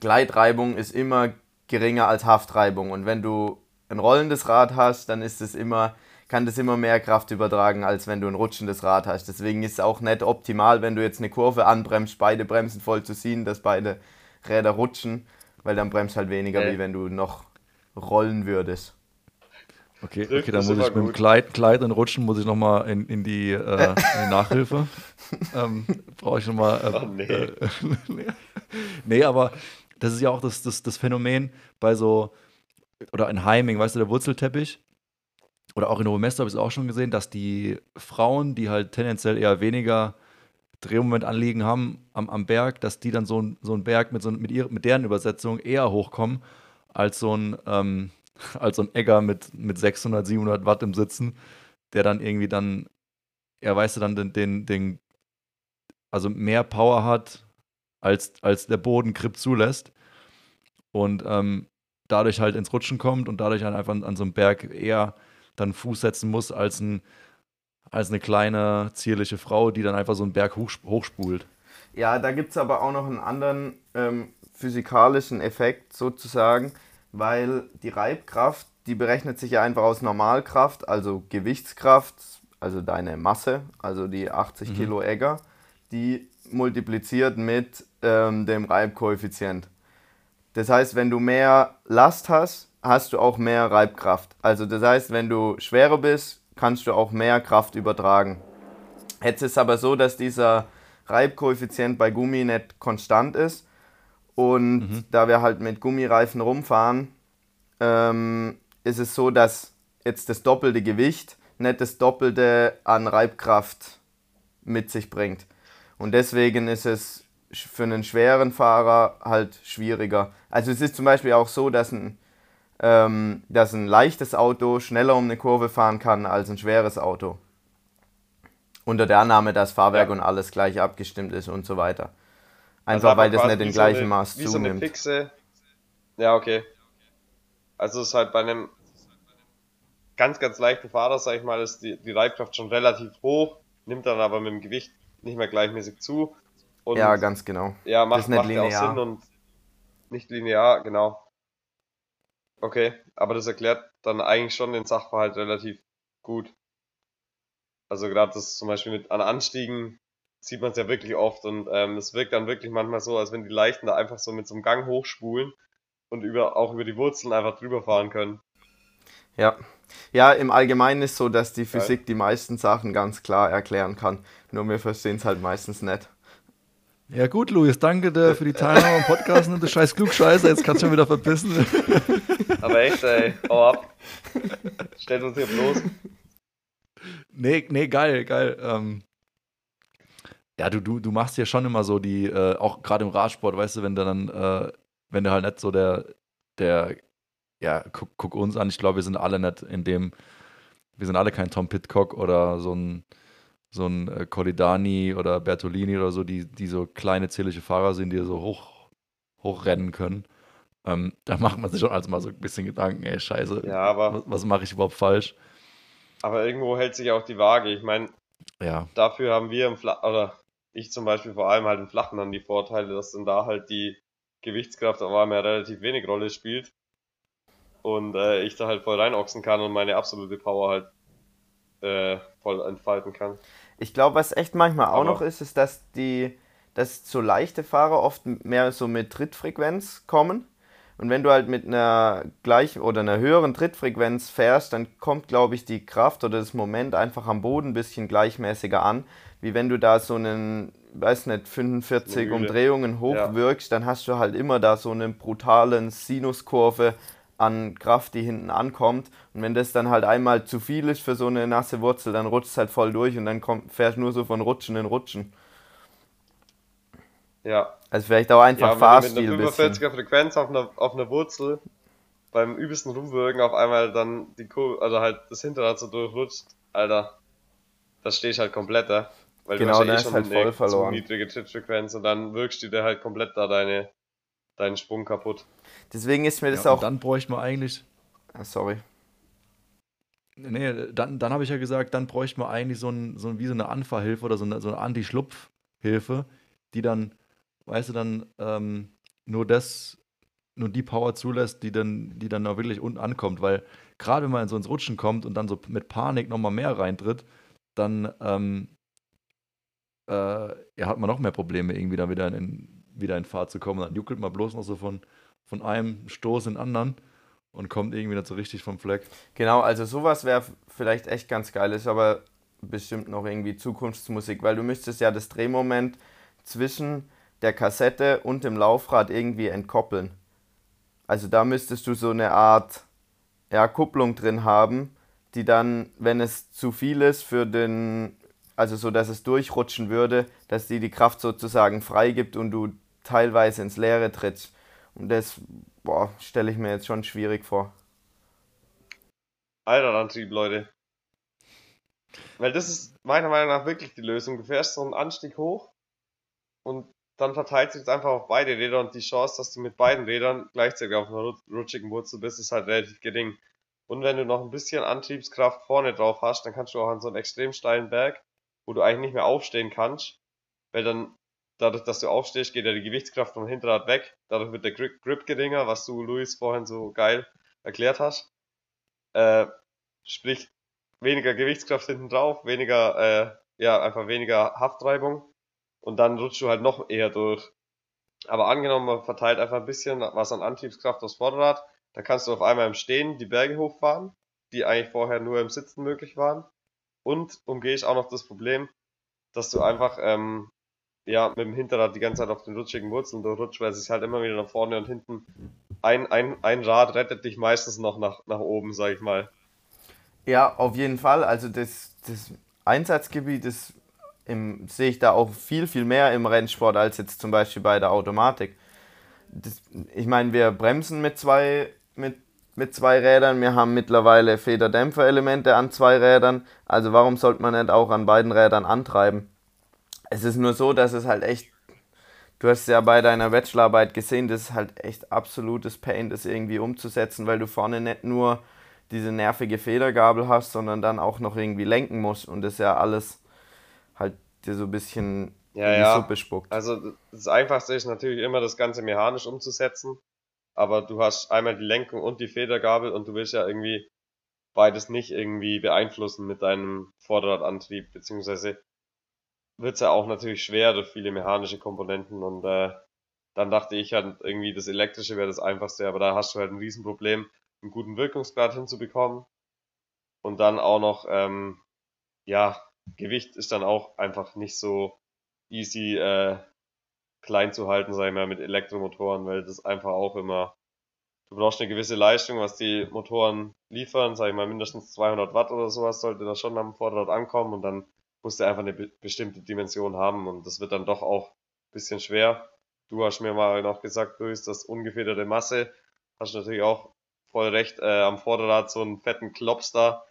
Gleitreibung ist immer geringer als Haftreibung. Und wenn du ein rollendes Rad hast, dann ist es immer, kann das immer mehr Kraft übertragen, als wenn du ein rutschendes Rad hast. Deswegen ist es auch nicht optimal, wenn du jetzt eine Kurve anbremst, beide Bremsen voll zu ziehen, dass beide Räder rutschen, weil dann bremst halt weniger, äh. wie wenn du noch rollen würdest. Okay, okay dann muss ich mit dem Kleid, Kleid und Rutschen muss ich nochmal in, in, die, äh, in die Nachhilfe. ähm, Brauche ich nochmal. Äh, oh, nee. Äh, nee, aber das ist ja auch das, das, das Phänomen bei so, oder in Heiming, weißt du, der Wurzelteppich, oder auch in Novemester habe ich es auch schon gesehen, dass die Frauen, die halt tendenziell eher weniger Drehmomentanliegen haben am, am Berg, dass die dann so, ein, so einen Berg mit, so, mit, ihr, mit deren Übersetzung eher hochkommen als so ein, ähm, als so ein Egger mit, mit 600, 700 Watt im Sitzen, der dann irgendwie dann, er ja, weißt du, dann den, den, den, also mehr Power hat, als, als der Boden Grip zulässt und ähm, dadurch halt ins Rutschen kommt und dadurch halt einfach an, an so einem Berg eher dann Fuß setzen muss als ein als eine kleine, zierliche Frau, die dann einfach so einen Berg hochspult. Ja, da gibt es aber auch noch einen anderen ähm, physikalischen Effekt sozusagen, weil die Reibkraft, die berechnet sich ja einfach aus Normalkraft, also Gewichtskraft, also deine Masse, also die 80 mhm. Kilo Egger, die multipliziert mit ähm, dem Reibkoeffizient. Das heißt, wenn du mehr Last hast, hast du auch mehr Reibkraft. Also das heißt, wenn du schwerer bist, kannst du auch mehr Kraft übertragen. Jetzt ist es aber so, dass dieser Reibkoeffizient bei Gummi nicht konstant ist. Und mhm. da wir halt mit Gummireifen rumfahren, ähm, ist es so, dass jetzt das doppelte Gewicht nicht das doppelte an Reibkraft mit sich bringt. Und deswegen ist es für einen schweren Fahrer halt schwieriger. Also es ist zum Beispiel auch so, dass ein ähm, dass ein leichtes Auto schneller um eine Kurve fahren kann als ein schweres Auto. Unter der Annahme, dass Fahrwerk ja. und alles gleich abgestimmt ist und so weiter. Einfach also weil das nicht in gleichem so Maß wie zunimmt. So eine fixe, ja, okay. Also es ist halt bei einem ganz, ganz leichten Fahrer, sag ich mal, ist die, die Reibkraft schon relativ hoch, nimmt dann aber mit dem Gewicht nicht mehr gleichmäßig zu. Und ja, ganz genau. Ja, macht, macht ja auch Sinn und nicht linear, genau. Okay, aber das erklärt dann eigentlich schon den Sachverhalt relativ gut. Also gerade das zum Beispiel mit an Anstiegen sieht man es ja wirklich oft und ähm, es wirkt dann wirklich manchmal so, als wenn die Leichten da einfach so mit so einem Gang hochspulen und über, auch über die Wurzeln einfach drüber fahren können. Ja. Ja, im Allgemeinen ist so, dass die Physik ja. die meisten Sachen ganz klar erklären kann. Nur wir verstehen es halt meistens nicht. Ja gut, Luis, danke dir für die Teilnahme am Podcast und du scheiß Klugscheißer, jetzt kannst du schon wieder verbissen. Aber echt, ey, hau ab. Stellt uns hier bloß. Nee, nee, geil, geil. Ähm, ja, du, du, du machst ja schon immer so die, äh, auch gerade im Radsport, weißt du, wenn du dann, äh, wenn du halt nicht so der, der, ja, guck, guck uns an, ich glaube, wir sind alle nicht in dem, wir sind alle kein Tom Pitcock oder so ein, so ein äh, Colidani oder Bertolini oder so, die, die so kleine zierliche Fahrer sind, die so hoch, hochrennen können. Ähm, da macht man sich schon also mal so ein bisschen Gedanken, ey, scheiße, ja, aber, was, was mache ich überhaupt falsch? Aber irgendwo hält sich auch die Waage. Ich meine, ja. dafür haben wir im Flach, oder ich zum Beispiel vor allem halt im Flachen dann die Vorteile, dass dann da halt die Gewichtskraft auf einmal relativ wenig Rolle spielt. Und äh, ich da halt voll reinochsen kann und meine absolute Power halt äh, voll entfalten kann. Ich glaube, was echt manchmal auch Aber noch ist, ist, dass die, dass so leichte Fahrer oft mehr so mit Trittfrequenz kommen. Und wenn du halt mit einer gleichen oder einer höheren Trittfrequenz fährst, dann kommt, glaube ich, die Kraft oder das Moment einfach am Boden ein bisschen gleichmäßiger an, wie wenn du da so einen, weiß nicht, 45 Umdrehungen hochwirkst, ja. dann hast du halt immer da so eine brutalen Sinuskurve an Kraft, die hinten ankommt. Und wenn das dann halt einmal zu viel ist für so eine nasse Wurzel, dann rutscht es halt voll durch und dann kommt, fährst du nur so von Rutschen in Rutschen. Ja. Also vielleicht auch einfach ja, Fahrstil. Mit einer 45er Frequenz auf einer, auf einer Wurzel beim übelsten Rumwürgen auf einmal dann die Kurve, also halt das Hinterrad so durchrutscht, Alter, da stehe ich halt komplett da. Weil genau, du hast ja eh schon halt voll verloren. zu niedrige Trittfrequenz und dann wirkst du dir halt komplett da deine, deinen Sprung kaputt. Deswegen ist mir das ja, auch. Dann bräuchte man eigentlich. Ah, sorry. Nee, dann, dann habe ich ja gesagt, dann bräuchte man eigentlich so, ein, so wie so eine Anfahrhilfe oder so eine, so eine Anti-Schlupf-Hilfe, die dann, weißt du, dann ähm, nur das, nur die Power zulässt, die dann, die dann auch wirklich unten ankommt. Weil gerade wenn man so ins Rutschen kommt und dann so mit Panik nochmal mehr reintritt, dann ähm, äh, ja, hat man noch mehr Probleme, irgendwie da wieder in, wieder in Fahrt zu kommen. Dann juckelt man bloß noch so von, von einem Stoß in den anderen und kommt irgendwie nicht so richtig vom Fleck. Genau, also sowas wäre vielleicht echt ganz geil, ist aber bestimmt noch irgendwie Zukunftsmusik, weil du müsstest ja das Drehmoment zwischen der Kassette und dem Laufrad irgendwie entkoppeln. Also da müsstest du so eine Art ja, Kupplung drin haben, die dann, wenn es zu viel ist für den, also so, dass es durchrutschen würde, dass die die Kraft sozusagen freigibt und du teilweise ins Leere trittst. Und das stelle ich mir jetzt schon schwierig vor. Alter Antrieb, Leute. Weil das ist meiner Meinung nach wirklich die Lösung. Du fährst so einen Anstieg hoch und dann verteilt sich es einfach auf beide Räder und die Chance, dass du mit beiden Rädern gleichzeitig auf einer rutschigen Wurzel bist, ist halt relativ gering. Und wenn du noch ein bisschen Antriebskraft vorne drauf hast, dann kannst du auch an so einem extrem steilen Berg, wo du eigentlich nicht mehr aufstehen kannst, weil dann dadurch, dass du aufstehst, geht ja die Gewichtskraft vom Hinterrad weg. Dadurch wird der Grip geringer, was du, Luis, vorhin so geil erklärt hast. Äh, sprich, weniger Gewichtskraft hinten drauf, weniger, äh, ja, einfach weniger Haftreibung. Und dann rutschst du halt noch eher durch. Aber angenommen, man verteilt einfach ein bisschen was an Antriebskraft aufs Vorderrad, da kannst du auf einmal im Stehen die Berge hochfahren, die eigentlich vorher nur im Sitzen möglich waren. Und umgehe ich auch noch das Problem, dass du einfach ähm, ja, mit dem Hinterrad die ganze Zeit auf den rutschigen Wurzeln durchrutscht, weil es sich halt immer wieder nach vorne und hinten ein, ein, ein Rad rettet dich meistens noch nach, nach oben, sag ich mal. Ja, auf jeden Fall. Also das, das Einsatzgebiet ist im, sehe ich da auch viel, viel mehr im Rennsport als jetzt zum Beispiel bei der Automatik. Das, ich meine, wir bremsen mit zwei, mit, mit zwei Rädern, wir haben mittlerweile Federdämpferelemente an zwei Rädern, also warum sollte man nicht auch an beiden Rädern antreiben? Es ist nur so, dass es halt echt, du hast ja bei deiner Bachelorarbeit gesehen, das ist halt echt absolutes Pain, das irgendwie umzusetzen, weil du vorne nicht nur diese nervige Federgabel hast, sondern dann auch noch irgendwie lenken musst und das ja alles halt dir so ein bisschen ja, in die ja. Suppe spuckt. Also das Einfachste ist natürlich immer das Ganze mechanisch umzusetzen, aber du hast einmal die Lenkung und die Federgabel und du willst ja irgendwie beides nicht irgendwie beeinflussen mit deinem Vorderradantrieb, beziehungsweise wird's ja auch natürlich schwer durch viele mechanische Komponenten und äh, dann dachte ich halt irgendwie das elektrische wäre das einfachste, aber da hast du halt ein Riesenproblem, einen guten Wirkungsgrad hinzubekommen und dann auch noch, ähm, ja, Gewicht ist dann auch einfach nicht so easy äh, klein zu halten, sag ich mal, mit Elektromotoren, weil das einfach auch immer, du brauchst eine gewisse Leistung, was die Motoren liefern, sag ich mal, mindestens 200 Watt oder sowas sollte das schon am Vorderrad ankommen und dann musst du einfach eine be bestimmte Dimension haben und das wird dann doch auch ein bisschen schwer. Du hast mir mal noch gesagt, du ist das ungefederte Masse. Hast natürlich auch voll recht, äh, am Vorderrad so einen fetten Klops da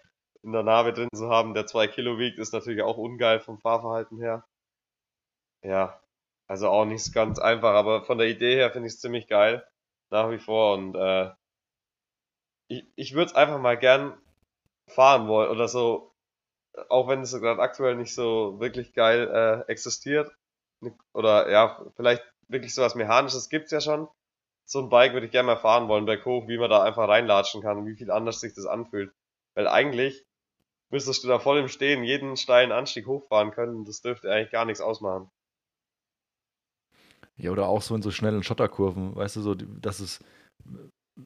in der Narbe drin zu haben, der zwei Kilo wiegt, ist natürlich auch ungeil vom Fahrverhalten her. Ja, also auch nicht ganz einfach, aber von der Idee her finde ich es ziemlich geil, nach wie vor und äh, ich, ich würde es einfach mal gern fahren wollen oder so auch wenn es gerade aktuell nicht so wirklich geil äh, existiert. Oder ja, vielleicht wirklich so was Mechanisches gibt's ja schon. So ein Bike würde ich gerne mal fahren wollen, berghoch, wie man da einfach reinlatschen kann, wie viel anders sich das anfühlt. Weil eigentlich müsstest du da voll im Stehen jeden steilen Anstieg hochfahren können. Das dürfte eigentlich gar nichts ausmachen. Ja, oder auch so in so schnellen Schotterkurven, weißt du, so, dass es,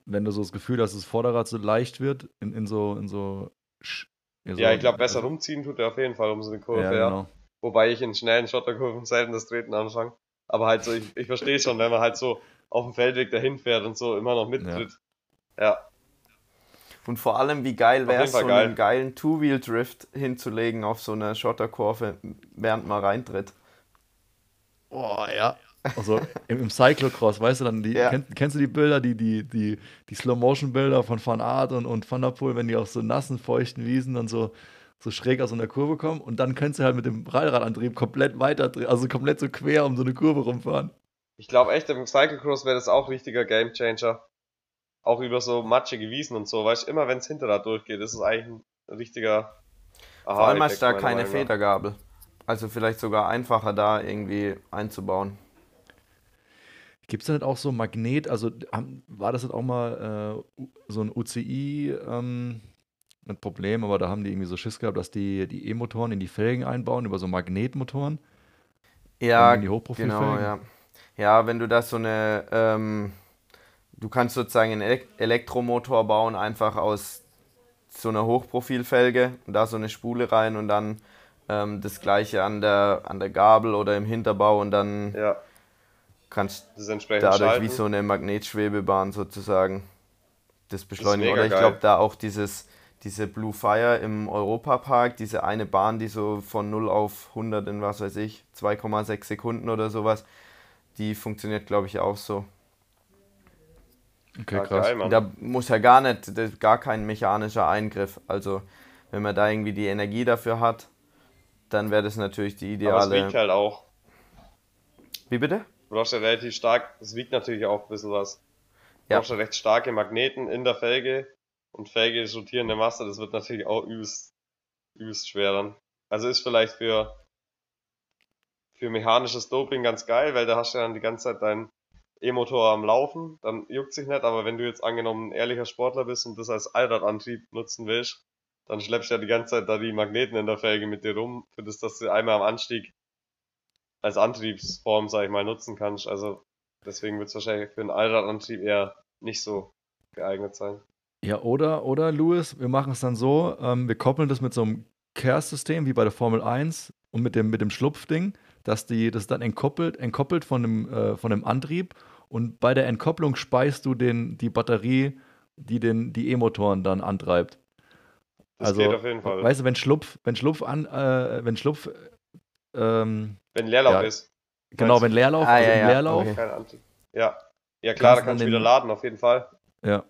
wenn du so das Gefühl hast, dass das Vorderrad so leicht wird, in, in so, in so ja, ich glaube, besser rumziehen tut er auf jeden Fall um so eine Kurve, ja. Genau. Wobei ich in schnellen Schotterkurven selten das Treten anfange. Aber halt so, ich, ich verstehe schon, wenn man halt so auf dem Feldweg dahin fährt und so immer noch mittritt. Ja. ja. Und vor allem, wie geil wäre es, so geil. einen geilen Two-Wheel-Drift hinzulegen auf so einer Schotterkurve, während man reintritt. Boah, ja. Also im, im Cyclocross, weißt du dann, die, ja. kennst, kennst, du die Bilder, die, die, die, die Slow-Motion-Bilder von Van Aert und, und Van der Poel, wenn die auf so nassen, feuchten Wiesen dann so, so schräg aus so einer Kurve kommen und dann kannst du halt mit dem Rallradantrieb komplett weiter, also komplett so quer um so eine Kurve rumfahren. Ich glaube echt, im Cyclocross wäre das auch ein richtiger Gamechanger. Auch über so matschige Wiesen und so, weißt du, immer wenn es Hinterrad durchgeht, ist es eigentlich ein richtiger Aha, Vor allem hast du da keine Federgabel. Also vielleicht sogar einfacher da irgendwie einzubauen. Gibt es denn auch so Magnet, also war das jetzt auch mal äh, so ein UCI ähm, ein Problem, aber da haben die irgendwie so Schiss gehabt, dass die die E-Motoren in die Felgen einbauen über so Magnetmotoren? Ja, genau, ja. Ja, wenn du das so eine, ähm, du kannst sozusagen einen Elektromotor bauen, einfach aus so einer Hochprofilfelge und da so eine Spule rein und dann ähm, das gleiche an der, an der Gabel oder im Hinterbau und dann ja. Kannst du dadurch schalten. wie so eine Magnetschwebebahn sozusagen das beschleunigen. Das oder ich glaube da auch dieses, diese Blue Fire im Europapark, diese eine Bahn, die so von 0 auf 100 in was weiß ich, 2,6 Sekunden oder sowas, die funktioniert glaube ich auch so. Okay, krass. Geil, da muss ja gar nicht, gar kein mechanischer Eingriff. Also wenn man da irgendwie die Energie dafür hat, dann wäre das natürlich die ideale. Aber es wiegt halt auch. Wie bitte? Du brauchst ja relativ stark, es wiegt natürlich auch ein bisschen was. Du ja. brauchst ja recht starke Magneten in der Felge und Felge ist rotierende Masse, das wird natürlich auch übelst, übelst schwer dann. Also ist vielleicht für, für mechanisches Doping ganz geil, weil da hast du ja dann die ganze Zeit deinen E-Motor am Laufen, dann juckt sich nicht, aber wenn du jetzt angenommen ein ehrlicher Sportler bist und das als Allradantrieb nutzen willst, dann schleppst du ja die ganze Zeit da die Magneten in der Felge mit dir rum, für das, dass du einmal am Anstieg als Antriebsform, sag ich mal, nutzen kannst. Also deswegen wird es wahrscheinlich für einen Allradantrieb eher nicht so geeignet sein. Ja, oder, oder Louis, wir machen es dann so, ähm, wir koppeln das mit so einem Care-System wie bei der Formel 1 und mit dem, mit dem Schlupfding, dass die das dann entkoppelt, entkoppelt von dem, äh, von dem Antrieb und bei der Entkopplung speist du den, die Batterie, die den, die E-Motoren dann antreibt. Das also, geht auf jeden Fall. Weißt du, wenn Schlupf, wenn Schlupf an, äh, wenn Schlupf, ähm, wenn Leerlauf ja, ist. Genau, wenn Leerlauf, ah, also ja, ja. Leerlauf. Okay. Ja. Ja klar, da kannst du wieder laden, auf jeden Fall. Ja.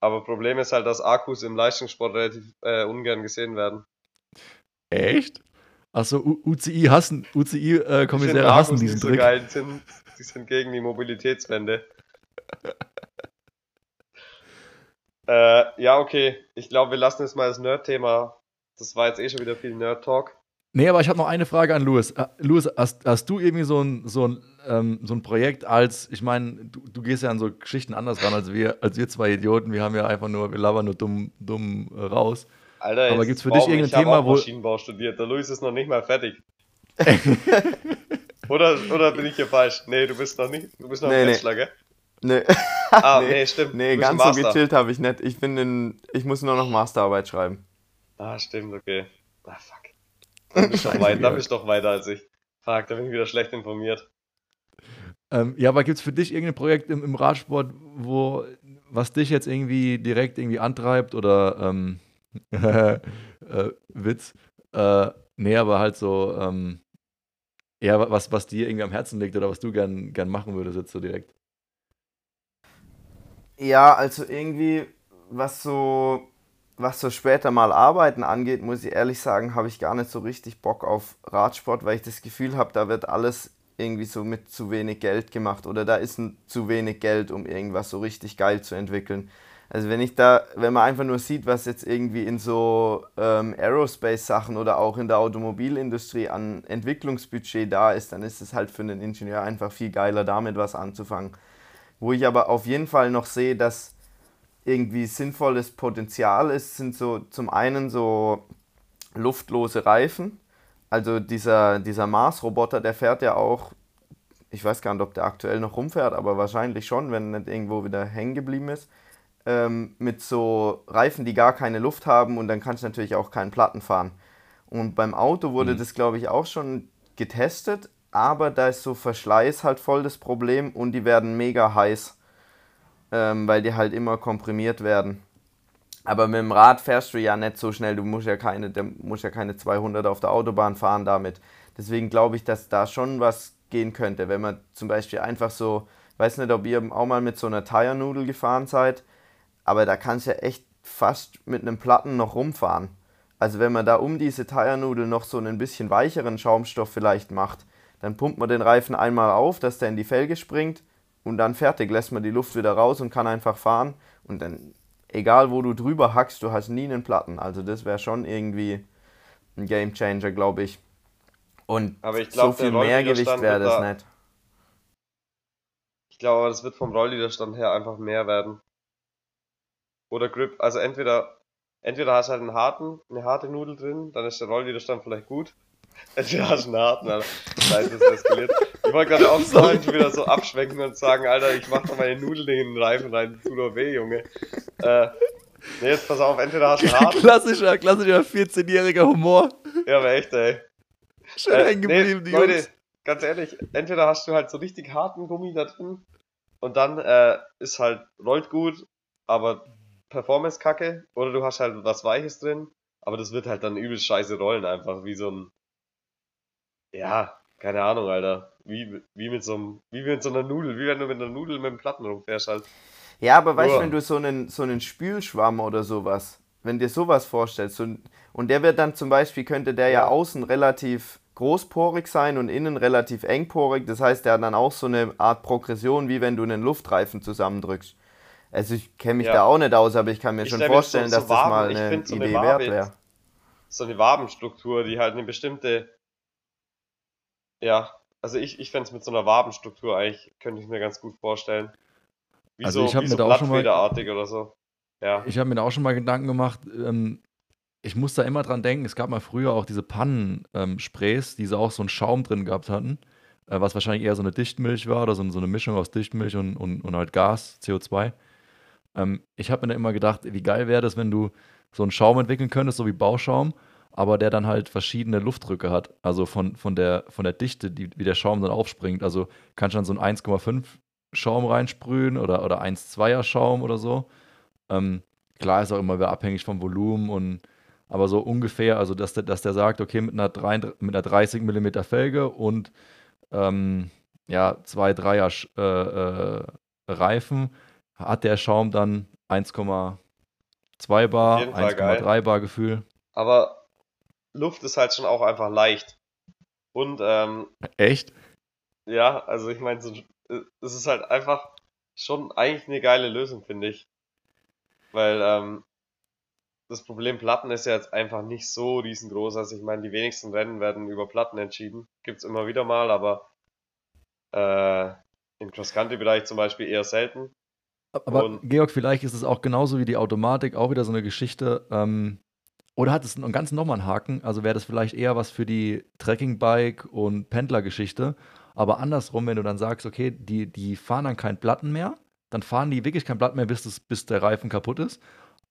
Aber Problem ist halt, dass Akkus im Leistungssport relativ äh, ungern gesehen werden. Echt? Achso, UCI hassen, UCI-Kommissäre äh, hassen diesen so Trick. Geil, sind, die sind gegen die Mobilitätswende. Äh, ja, okay. Ich glaube, wir lassen jetzt mal das Nerd-Thema. Das war jetzt eh schon wieder viel Nerd-Talk. Nee, aber ich habe noch eine Frage an Louis. Uh, Louis, hast, hast, du irgendwie so ein, so ein, ähm, so ein Projekt als, ich meine, du, du, gehst ja an so Geschichten anders ran als wir, als wir zwei Idioten. Wir haben ja einfach nur, wir labern nur dumm, dumm äh, raus. Alter, aber gibt es für dich irgendein ich Thema, auch wo. Maschinenbau studiert. Der Louis ist noch nicht mal fertig. oder, oder bin ich hier falsch? Nee, du bist noch nicht. Du bist noch nee, im Bachelor, nee. gell? Nee. Ah, nee, nee stimmt. Nee, ganz so gechillt habe ich nicht. Ich bin in, ich muss nur noch Masterarbeit schreiben. Ah, stimmt, okay. Ah, fuck. Da bist, doch weit, da bist doch weiter als ich. Fuck, da bin ich wieder schlecht informiert. Ähm, ja, aber gibt es für dich irgendein Projekt im, im, Radsport, wo, was dich jetzt irgendwie direkt irgendwie antreibt oder ähm, äh, Witz? Äh, nee, aber halt so, ähm, ja, was, was dir irgendwie am Herzen liegt oder was du gern, gern machen würdest jetzt so direkt. Ja, also irgendwie, was so, was so später mal Arbeiten angeht, muss ich ehrlich sagen, habe ich gar nicht so richtig Bock auf Radsport, weil ich das Gefühl habe, da wird alles irgendwie so mit zu wenig Geld gemacht oder da ist zu wenig Geld, um irgendwas so richtig geil zu entwickeln. Also wenn ich da, wenn man einfach nur sieht, was jetzt irgendwie in so ähm, Aerospace-Sachen oder auch in der Automobilindustrie an Entwicklungsbudget da ist, dann ist es halt für einen Ingenieur einfach viel geiler, damit was anzufangen. Wo ich aber auf jeden Fall noch sehe, dass irgendwie sinnvolles Potenzial ist, sind so zum einen so luftlose Reifen. Also dieser, dieser Mars-Roboter, der fährt ja auch, ich weiß gar nicht, ob der aktuell noch rumfährt, aber wahrscheinlich schon, wenn nicht irgendwo wieder hängen geblieben ist, ähm, mit so Reifen, die gar keine Luft haben und dann kannst du natürlich auch keinen Platten fahren. Und beim Auto wurde mhm. das, glaube ich, auch schon getestet, aber da ist so Verschleiß halt voll das Problem und die werden mega heiß, ähm, weil die halt immer komprimiert werden. Aber mit dem Rad fährst du ja nicht so schnell, du musst ja keine, du musst ja keine 200 auf der Autobahn fahren damit. Deswegen glaube ich, dass da schon was gehen könnte, wenn man zum Beispiel einfach so, weiß nicht, ob ihr auch mal mit so einer Tire-Nudel gefahren seid, aber da kannst du ja echt fast mit einem Platten noch rumfahren. Also wenn man da um diese Tire-Nudel noch so einen bisschen weicheren Schaumstoff vielleicht macht, dann pumpt man den Reifen einmal auf, dass der in die Felge springt und dann fertig, lässt man die Luft wieder raus und kann einfach fahren und dann, egal wo du drüber hackst, du hast nie einen Platten. Also das wäre schon irgendwie ein Game Changer, glaube ich. Und glaub, so viel mehr Gewicht wäre das da, nicht. Ich glaube, das wird vom Rollwiderstand her einfach mehr werden. Oder Grip, also entweder, entweder hast du halt einen harten, eine harte Nudel drin, dann ist der Rollwiderstand vielleicht gut. Entweder hast du einen harten, Alter. Nein, das eskaliert. Ich wollte gerade auch sagen, wieder so abschwenken und sagen, Alter, ich mach doch meine Nudeln in den Reifen rein, tu doch weh, Junge. Äh, nee, jetzt pass auf, entweder hast du einen harten. Klassischer, klassischer 14-jähriger Humor. Ja, aber echt, ey. Schön äh, hängen geblieben, nee, die Leute, Jungs. ganz ehrlich, entweder hast du halt so richtig harten Gummi da drin und dann äh, ist halt, rollt gut, aber Performance kacke, oder du hast halt was Weiches drin, aber das wird halt dann übel scheiße rollen, einfach wie so ein, ja, keine Ahnung, Alter. Wie, wie mit so einem, wie mit so einer Nudel, wie wenn du mit einer Nudel mit dem Platten rumfährst halt. Ja, aber weißt du, wenn du so einen, so einen Spülschwamm oder sowas, wenn dir sowas vorstellst, so, und der wird dann zum Beispiel, könnte der ja, außen relativ großporig sein und innen relativ engporig. Das heißt, der hat dann auch so eine Art Progression, wie wenn du einen Luftreifen zusammendrückst. Also ich kenne mich ja. da auch nicht aus, aber ich kann mir ich schon vorstellen, so, so dass Waben, das mal eine so Idee eine wert wäre. So eine Wabenstruktur, die halt eine bestimmte, ja, also ich, ich fände es mit so einer Wabenstruktur eigentlich, könnte ich mir ganz gut vorstellen. Wie also so, ich habe mir so da auch schon mal, oder so. Ja. Ich habe mir da auch schon mal Gedanken gemacht, ähm, ich muss da immer dran denken, es gab mal früher auch diese Pannensprays, die so auch so einen Schaum drin gehabt hatten, äh, was wahrscheinlich eher so eine Dichtmilch war oder so, so eine Mischung aus Dichtmilch und, und, und halt Gas, CO2. Ähm, ich habe mir da immer gedacht, wie geil wäre das, wenn du so einen Schaum entwickeln könntest, so wie Bauschaum, aber der dann halt verschiedene Luftdrücke hat. Also von, von, der, von der Dichte, die, wie der Schaum dann aufspringt. Also kannst du dann so einen 1,5 Schaum reinsprühen oder, oder 1,2er Schaum oder so. Ähm, klar ist auch immer wieder abhängig vom Volumen und aber so ungefähr, also dass der, dass der sagt, okay, mit einer, 3, mit einer 30 mm Felge und ähm, ja, 2, 3er äh, äh, Reifen hat der Schaum dann 1,2 Bar, 1,3 Bar Gefühl. Aber Luft ist halt schon auch einfach leicht. Und ähm, echt? Ja, also ich meine, so, es ist halt einfach schon eigentlich eine geile Lösung, finde ich. Weil ähm, das Problem Platten ist ja jetzt einfach nicht so riesengroß. Also ich meine, die wenigsten Rennen werden über Platten entschieden. Gibt's immer wieder mal, aber äh, im Cross-Country-Bereich zum Beispiel eher selten. Aber und Georg, vielleicht ist es auch genauso wie die Automatik auch wieder so eine Geschichte. Ähm, oder hat es einen ganz nochmal einen Haken? Also wäre das vielleicht eher was für die Trekking-Bike- und Pendler-Geschichte. Aber andersrum, wenn du dann sagst, okay, die, die fahren dann kein Platten mehr, dann fahren die wirklich kein Blatt mehr, bis, das, bis der Reifen kaputt ist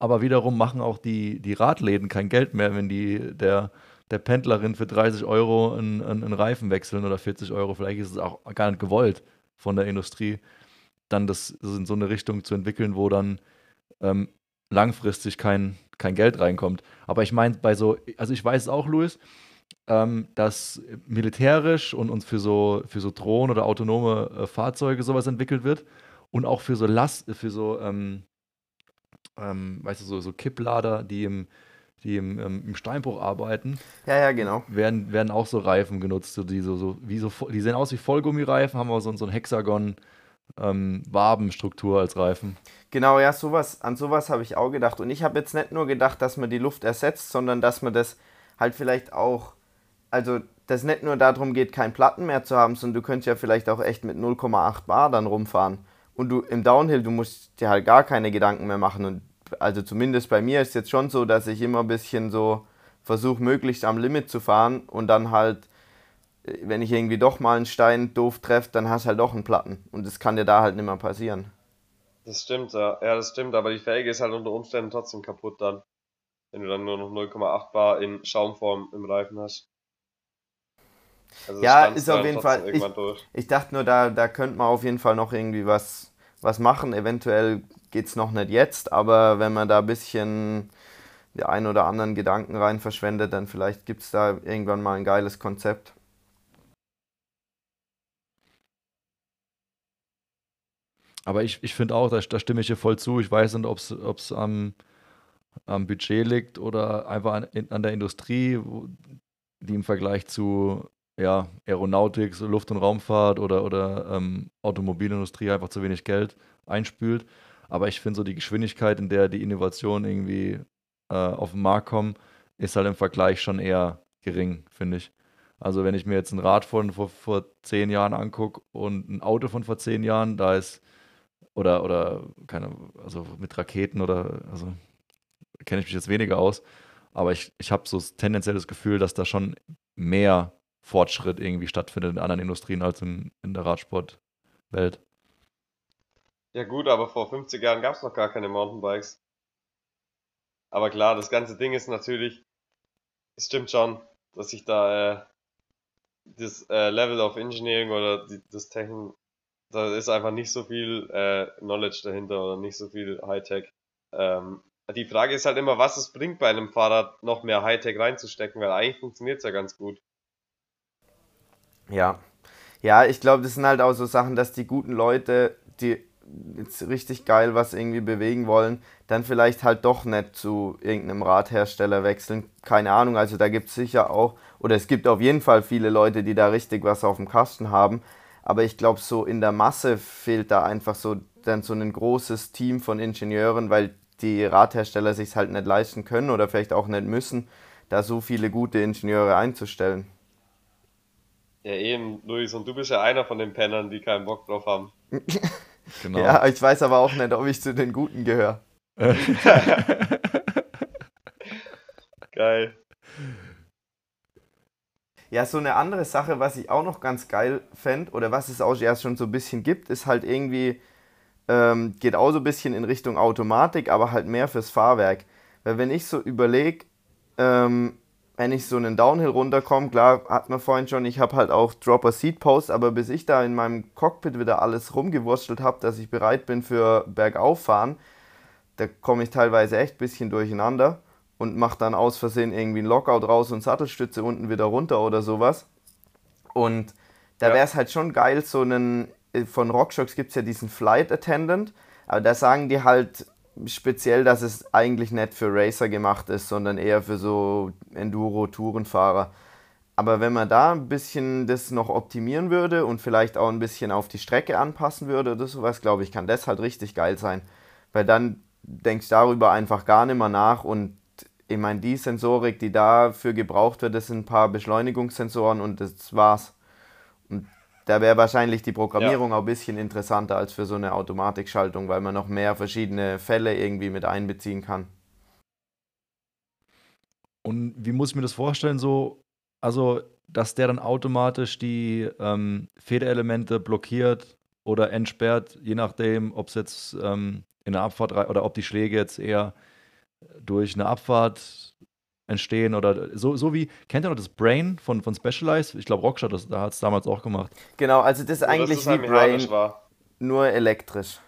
aber wiederum machen auch die, die Radläden kein Geld mehr, wenn die der, der Pendlerin für 30 Euro einen, einen Reifen wechseln oder 40 Euro. Vielleicht ist es auch gar nicht gewollt von der Industrie, dann das in so eine Richtung zu entwickeln, wo dann ähm, langfristig kein, kein Geld reinkommt. Aber ich meine, bei so, also ich weiß es auch, Luis, ähm, dass militärisch und, und für so für so Drohnen oder autonome äh, Fahrzeuge sowas entwickelt wird und auch für so Last, für so ähm, ähm, weißt du, so, so Kipplader, die im, die im, ähm, im Steinbruch arbeiten. Ja, ja, genau. Werden, werden auch so Reifen genutzt, so, die so, so, wie so, die sehen aus wie Vollgummireifen, haben aber so, so ein Hexagon. Ähm, Wabenstruktur als Reifen. Genau, ja, sowas, an sowas habe ich auch gedacht. Und ich habe jetzt nicht nur gedacht, dass man die Luft ersetzt, sondern dass man das halt vielleicht auch, also dass nicht nur darum geht, keinen Platten mehr zu haben, sondern du könntest ja vielleicht auch echt mit 0,8 Bar dann rumfahren und du im Downhill, du musst dir halt gar keine Gedanken mehr machen. Und also zumindest bei mir ist jetzt schon so, dass ich immer ein bisschen so versuche, möglichst am Limit zu fahren und dann halt, wenn ich irgendwie doch mal einen Stein doof treffe, dann hast du halt doch einen Platten. Und das kann dir da halt nicht mehr passieren. Das stimmt, ja. Ja, das stimmt, aber die Felge ist halt unter Umständen trotzdem kaputt dann. Wenn du dann nur noch 0,8 Bar in Schaumform im Reifen hast. Also ja, ist auf jeden Fall. Ich, ich, dachte nur, da, da könnte man auf jeden Fall noch irgendwie was, was machen. Eventuell geht es noch nicht jetzt, aber wenn man da ein bisschen die ein oder anderen Gedanken rein verschwendet, dann vielleicht gibt es da irgendwann mal ein geiles Konzept. Aber ich, ich finde auch, da, da stimme ich hier voll zu. Ich weiß nicht, ob es am, am Budget liegt oder einfach an, an der Industrie, wo, die im Vergleich zu ja, Aeronautik, Luft- und Raumfahrt oder, oder ähm, Automobilindustrie einfach zu wenig Geld einspült. Aber ich finde so die Geschwindigkeit, in der die Innovationen irgendwie äh, auf den Markt kommen, ist halt im Vergleich schon eher gering, finde ich. Also wenn ich mir jetzt ein Rad von vor, vor zehn Jahren angucke und ein Auto von vor zehn Jahren, da ist, oder, oder keine, also mit Raketen oder, also kenne ich mich jetzt weniger aus, aber ich, ich habe so tendenziell das Gefühl, dass da schon mehr Fortschritt irgendwie stattfindet in anderen Industrien als in, in der Radsportwelt. Ja gut, aber vor 50 Jahren gab es noch gar keine Mountainbikes. Aber klar, das ganze Ding ist natürlich, es stimmt schon, dass sich da äh, das äh, Level of Engineering oder die, das Technik, da ist einfach nicht so viel äh, Knowledge dahinter oder nicht so viel Hightech. Ähm, die Frage ist halt immer, was es bringt bei einem Fahrrad noch mehr Hightech reinzustecken, weil eigentlich funktioniert es ja ganz gut. Ja. Ja, ich glaube, das sind halt auch so Sachen, dass die guten Leute, die jetzt richtig geil was irgendwie bewegen wollen, dann vielleicht halt doch nicht zu irgendeinem Radhersteller wechseln. Keine Ahnung, also da gibt es sicher auch, oder es gibt auf jeden Fall viele Leute, die da richtig was auf dem Kasten haben. Aber ich glaube, so in der Masse fehlt da einfach so dann so ein großes Team von Ingenieuren, weil die Radhersteller sich halt nicht leisten können oder vielleicht auch nicht müssen, da so viele gute Ingenieure einzustellen. Ja, eben, Luis, und du bist ja einer von den Pennern, die keinen Bock drauf haben. genau. Ja, ich weiß aber auch nicht, ob ich zu den Guten gehöre. geil. Ja, so eine andere Sache, was ich auch noch ganz geil fände, oder was es auch erst schon so ein bisschen gibt, ist halt irgendwie, ähm, geht auch so ein bisschen in Richtung Automatik, aber halt mehr fürs Fahrwerk. Weil wenn ich so überlege, ähm, wenn ich so einen Downhill runterkomme, klar, hat man vorhin schon, ich habe halt auch Dropper Seat Post, aber bis ich da in meinem Cockpit wieder alles rumgewurstelt habe, dass ich bereit bin für Bergauffahren, da komme ich teilweise echt ein bisschen durcheinander und mache dann aus Versehen irgendwie einen Lockout raus und Sattelstütze unten wieder runter oder sowas. Und da wäre es halt schon geil, so einen, äh, von RockShox gibt es ja diesen Flight Attendant, aber da sagen die halt, speziell, dass es eigentlich nicht für Racer gemacht ist, sondern eher für so Enduro-Tourenfahrer. Aber wenn man da ein bisschen das noch optimieren würde und vielleicht auch ein bisschen auf die Strecke anpassen würde oder sowas, glaube ich, kann das halt richtig geil sein. Weil dann denkst du darüber einfach gar nicht mehr nach und ich meine, die Sensorik, die dafür gebraucht wird, das sind ein paar Beschleunigungssensoren und das war's. Und da wäre wahrscheinlich die Programmierung ja. auch ein bisschen interessanter als für so eine Automatikschaltung, weil man noch mehr verschiedene Fälle irgendwie mit einbeziehen kann. Und wie muss ich mir das vorstellen? So, also, dass der dann automatisch die ähm, Federelemente blockiert oder entsperrt, je nachdem, ob es jetzt ähm, in der Abfahrt oder ob die Schläge jetzt eher durch eine Abfahrt entstehen oder so, so wie, kennt ihr noch das Brain von, von Specialized? Ich glaube, Rockshot das, da hat es damals auch gemacht. Genau, also das ist eigentlich wie Brain, war. nur elektrisch.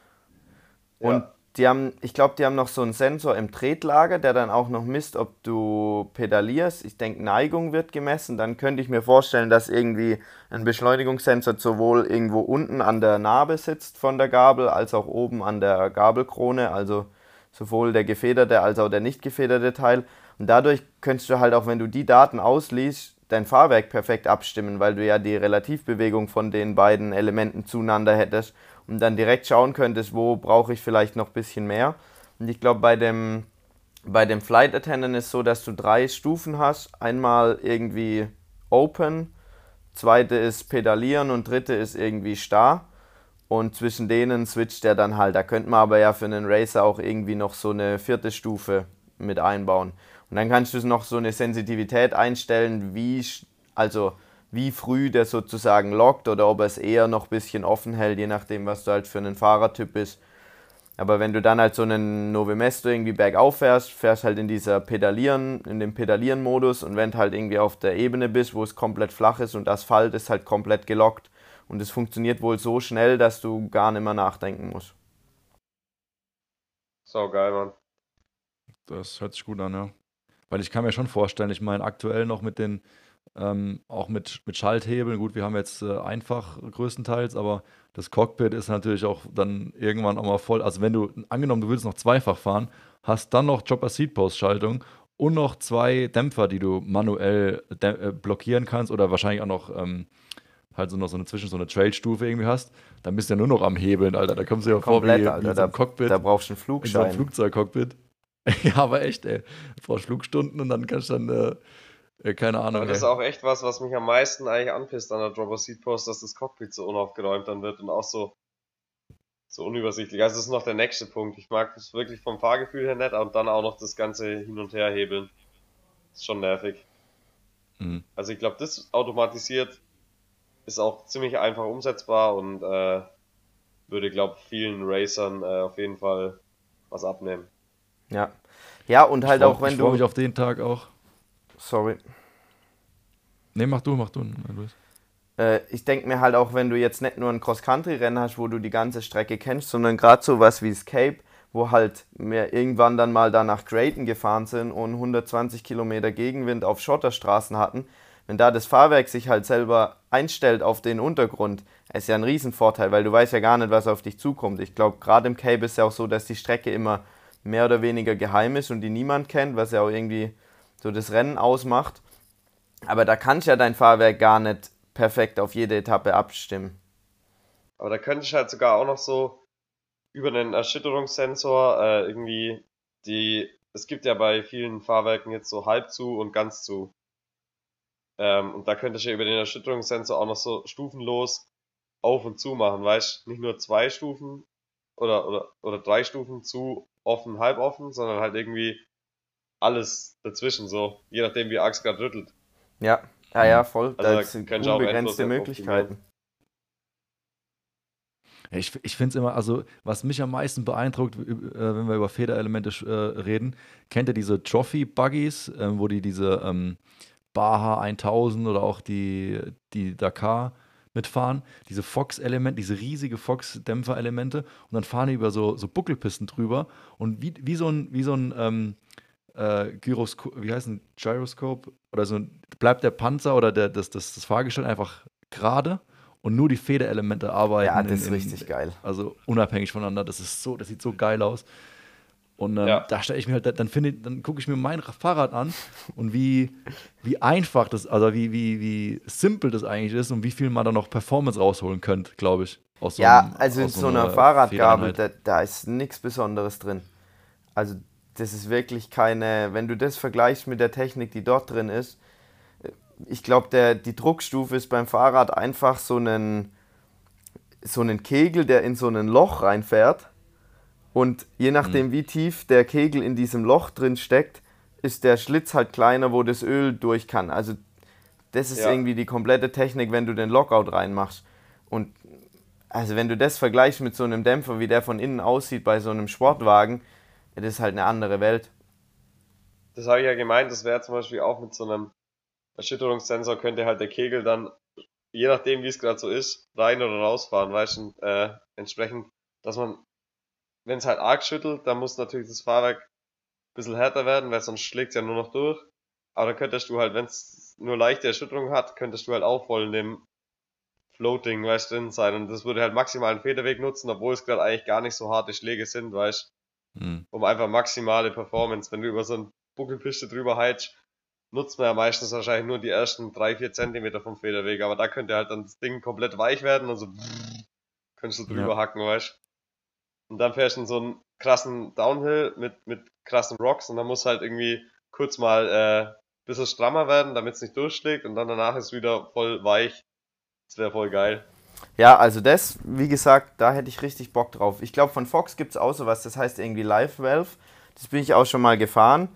Und ja. die haben, ich glaube, die haben noch so einen Sensor im Tretlager, der dann auch noch misst, ob du pedalierst. Ich denke, Neigung wird gemessen. Dann könnte ich mir vorstellen, dass irgendwie ein Beschleunigungssensor sowohl irgendwo unten an der Narbe sitzt von der Gabel, als auch oben an der Gabelkrone, also sowohl der gefederte als auch der nicht gefederte Teil. Und dadurch könntest du halt auch, wenn du die Daten ausliest, dein Fahrwerk perfekt abstimmen, weil du ja die Relativbewegung von den beiden Elementen zueinander hättest und dann direkt schauen könntest, wo brauche ich vielleicht noch ein bisschen mehr. Und ich glaube, bei dem, bei dem Flight Attendant ist so, dass du drei Stufen hast. Einmal irgendwie Open, zweite ist Pedalieren und dritte ist irgendwie Star. Und zwischen denen switcht er dann halt. Da könnte man aber ja für einen Racer auch irgendwie noch so eine vierte Stufe mit einbauen. Und dann kannst du noch so eine Sensitivität einstellen, wie, also wie früh der sozusagen lockt oder ob er es eher noch ein bisschen offen hält, je nachdem, was du halt für einen Fahrertyp bist. Aber wenn du dann halt so einen Novemesto irgendwie bergauf fährst, fährst halt in dieser Pedalieren, in dem Pedalieren-Modus und wenn du halt irgendwie auf der Ebene bist, wo es komplett flach ist und Asphalt ist halt komplett gelockt. Und es funktioniert wohl so schnell, dass du gar nicht mehr nachdenken musst. So geil, Mann. Das hört sich gut an, ja. Weil ich kann mir schon vorstellen, ich meine, aktuell noch mit den Ähm, auch mit, mit Schalthebeln. Gut, wir haben jetzt äh, einfach größtenteils, aber das Cockpit ist natürlich auch dann irgendwann auch mal voll. Also wenn du, angenommen, du willst noch zweifach fahren, hast dann noch Chopper Seat Post Schaltung und noch zwei Dämpfer, die du manuell äh, blockieren kannst oder wahrscheinlich auch noch ähm, halt so noch so eine zwischen so eine Trailstufe irgendwie hast, dann bist du ja nur noch am Hebeln, Alter. Da kommst du ja Komplett, vor wie, Alter, wie so da, Cockpit. Da brauchst du einen Flugschein. In so einem Flugzeugcockpit. ja, aber echt, ey. Du brauchst Flugstunden und dann kannst du dann, äh, äh, keine Ahnung. Aber das ist auch echt was, was mich am meisten eigentlich anpisst an der Dropper Seat Post, dass das Cockpit so unaufgeräumt dann wird und auch so, so unübersichtlich. Also das ist noch der nächste Punkt. Ich mag das wirklich vom Fahrgefühl her nicht und dann auch noch das ganze Hin- und Herhebeln. Ist schon nervig. Mhm. Also ich glaube, das automatisiert ist auch ziemlich einfach umsetzbar und äh, würde, glaube vielen Racern äh, auf jeden Fall was abnehmen. Ja. Ja, und halt freu, auch wenn ich du. Ich freue mich auf den Tag auch. Sorry. Nee, mach du, mach du. Äh, ich denke mir halt auch, wenn du jetzt nicht nur ein Cross-Country-Rennen hast, wo du die ganze Strecke kennst, sondern gerade so was wie Escape, wo halt wir irgendwann dann mal da nach Drayton gefahren sind und 120 Kilometer Gegenwind auf Schotterstraßen hatten, wenn da das Fahrwerk sich halt selber einstellt auf den Untergrund, ist ja ein Riesenvorteil, weil du weißt ja gar nicht, was auf dich zukommt. Ich glaube, gerade im Cape ist ja auch so, dass die Strecke immer mehr oder weniger geheim ist und die niemand kennt, was ja auch irgendwie so das Rennen ausmacht. Aber da kannst ja dein Fahrwerk gar nicht perfekt auf jede Etappe abstimmen. Aber da könnte ich halt sogar auch noch so über einen Erschütterungssensor äh, irgendwie die, es gibt ja bei vielen Fahrwerken jetzt so halb zu und ganz zu. Ähm, und da könnte ich ja über den Erschütterungssensor auch noch so stufenlos auf und zu machen, weißt Nicht nur zwei Stufen oder, oder, oder drei Stufen zu offen, halb offen, sondern halt irgendwie alles dazwischen, so, je nachdem wie Axt gerade rüttelt. Ja, ja, ja, voll. Also da sind unbegrenzte Möglichkeiten. ich ich finde es immer, also was mich am meisten beeindruckt, äh, wenn wir über Federelemente äh, reden, kennt ihr diese Trophy-Buggies, äh, wo die diese ähm, Baha 1000 oder auch die, die Dakar mitfahren, diese Fox-Elemente, diese riesige Fox-Dämpfer-Elemente und dann fahren die über so, so Buckelpisten drüber und wie, wie so ein, wie so ein ähm, äh, Gyroskop, wie heißt ein Gyroskop oder so bleibt der Panzer oder der, das, das, das Fahrgestell einfach gerade und nur die Federelemente arbeiten. Ja, das ist in, richtig geil. Also unabhängig voneinander, das ist so, das sieht so geil aus. Und ähm, ja. da stelle ich mir halt, dann finde dann gucke ich mir mein Fahrrad an und wie, wie einfach das, also wie, wie, wie simpel das eigentlich ist und wie viel man da noch Performance rausholen könnte, glaube ich. So ja, einem, also in so, so einer, einer Fahrradgabel, da, da ist nichts Besonderes drin. Also das ist wirklich keine, wenn du das vergleichst mit der Technik, die dort drin ist, ich glaube, die Druckstufe ist beim Fahrrad einfach so einen, so einen Kegel, der in so ein Loch reinfährt und je nachdem, mhm. wie tief der Kegel in diesem Loch drin steckt, ist der Schlitz halt kleiner, wo das Öl durch kann. Also das ist ja. irgendwie die komplette Technik, wenn du den Lockout reinmachst. Und also wenn du das vergleichst mit so einem Dämpfer, wie der von innen aussieht bei so einem Sportwagen, das ist halt eine andere Welt. Das habe ich ja gemeint, das wäre zum Beispiel auch mit so einem Erschütterungssensor, könnte halt der Kegel dann, je nachdem wie es gerade so ist, rein oder rausfahren, weißt du, äh, entsprechend, dass man wenn es halt arg schüttelt, dann muss natürlich das Fahrwerk ein bisschen härter werden, weil sonst schlägt es ja nur noch durch. Aber dann könntest du halt, wenn es nur leichte Erschütterung hat, könntest du halt auch voll in dem Floating, weißt drin sein. Und das würde halt maximalen Federweg nutzen, obwohl es gerade eigentlich gar nicht so harte Schläge sind, weißt hm. Um einfach maximale Performance. Wenn du über so eine Buckelpiste drüber heitst, nutzt man ja meistens wahrscheinlich nur die ersten drei vier Zentimeter vom Federweg. Aber da könnte halt dann das Ding komplett weich werden und so könntest du drüber ja. hacken, weißt und dann fährst du in so einen krassen Downhill mit, mit krassen Rocks und dann muss halt irgendwie kurz mal äh, ein bisschen strammer werden, damit es nicht durchschlägt und dann danach ist wieder voll weich. Das wäre voll geil. Ja, also das, wie gesagt, da hätte ich richtig Bock drauf. Ich glaube, von Fox gibt es auch sowas, das heißt irgendwie Live Valve. Das bin ich auch schon mal gefahren.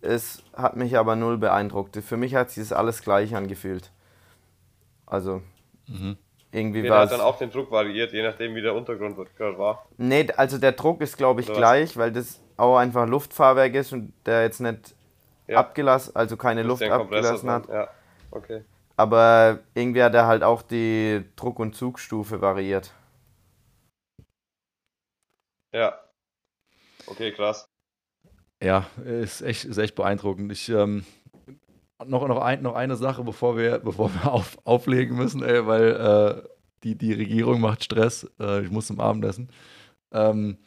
Es hat mich aber null beeindruckt. Für mich hat sich das alles gleich angefühlt. Also, mhm. Irgendwie war hat dann auch den Druck variiert, je nachdem wie der Untergrund gerade war. Nee, also der Druck ist glaube ich gleich, weil das auch einfach Luftfahrwerk ist und der jetzt nicht ja. abgelassen, also keine Luft abgelassen hat. Ja, okay. Aber irgendwie hat er halt auch die Druck- und Zugstufe variiert. Ja. Okay, krass. Ja, ist echt, ist echt beeindruckend. Ich, ähm, noch, noch, ein, noch eine Sache, bevor wir, bevor wir auf, auflegen müssen, ey, weil äh, die, die Regierung macht Stress. Äh, ich muss zum Abendessen. Ähm,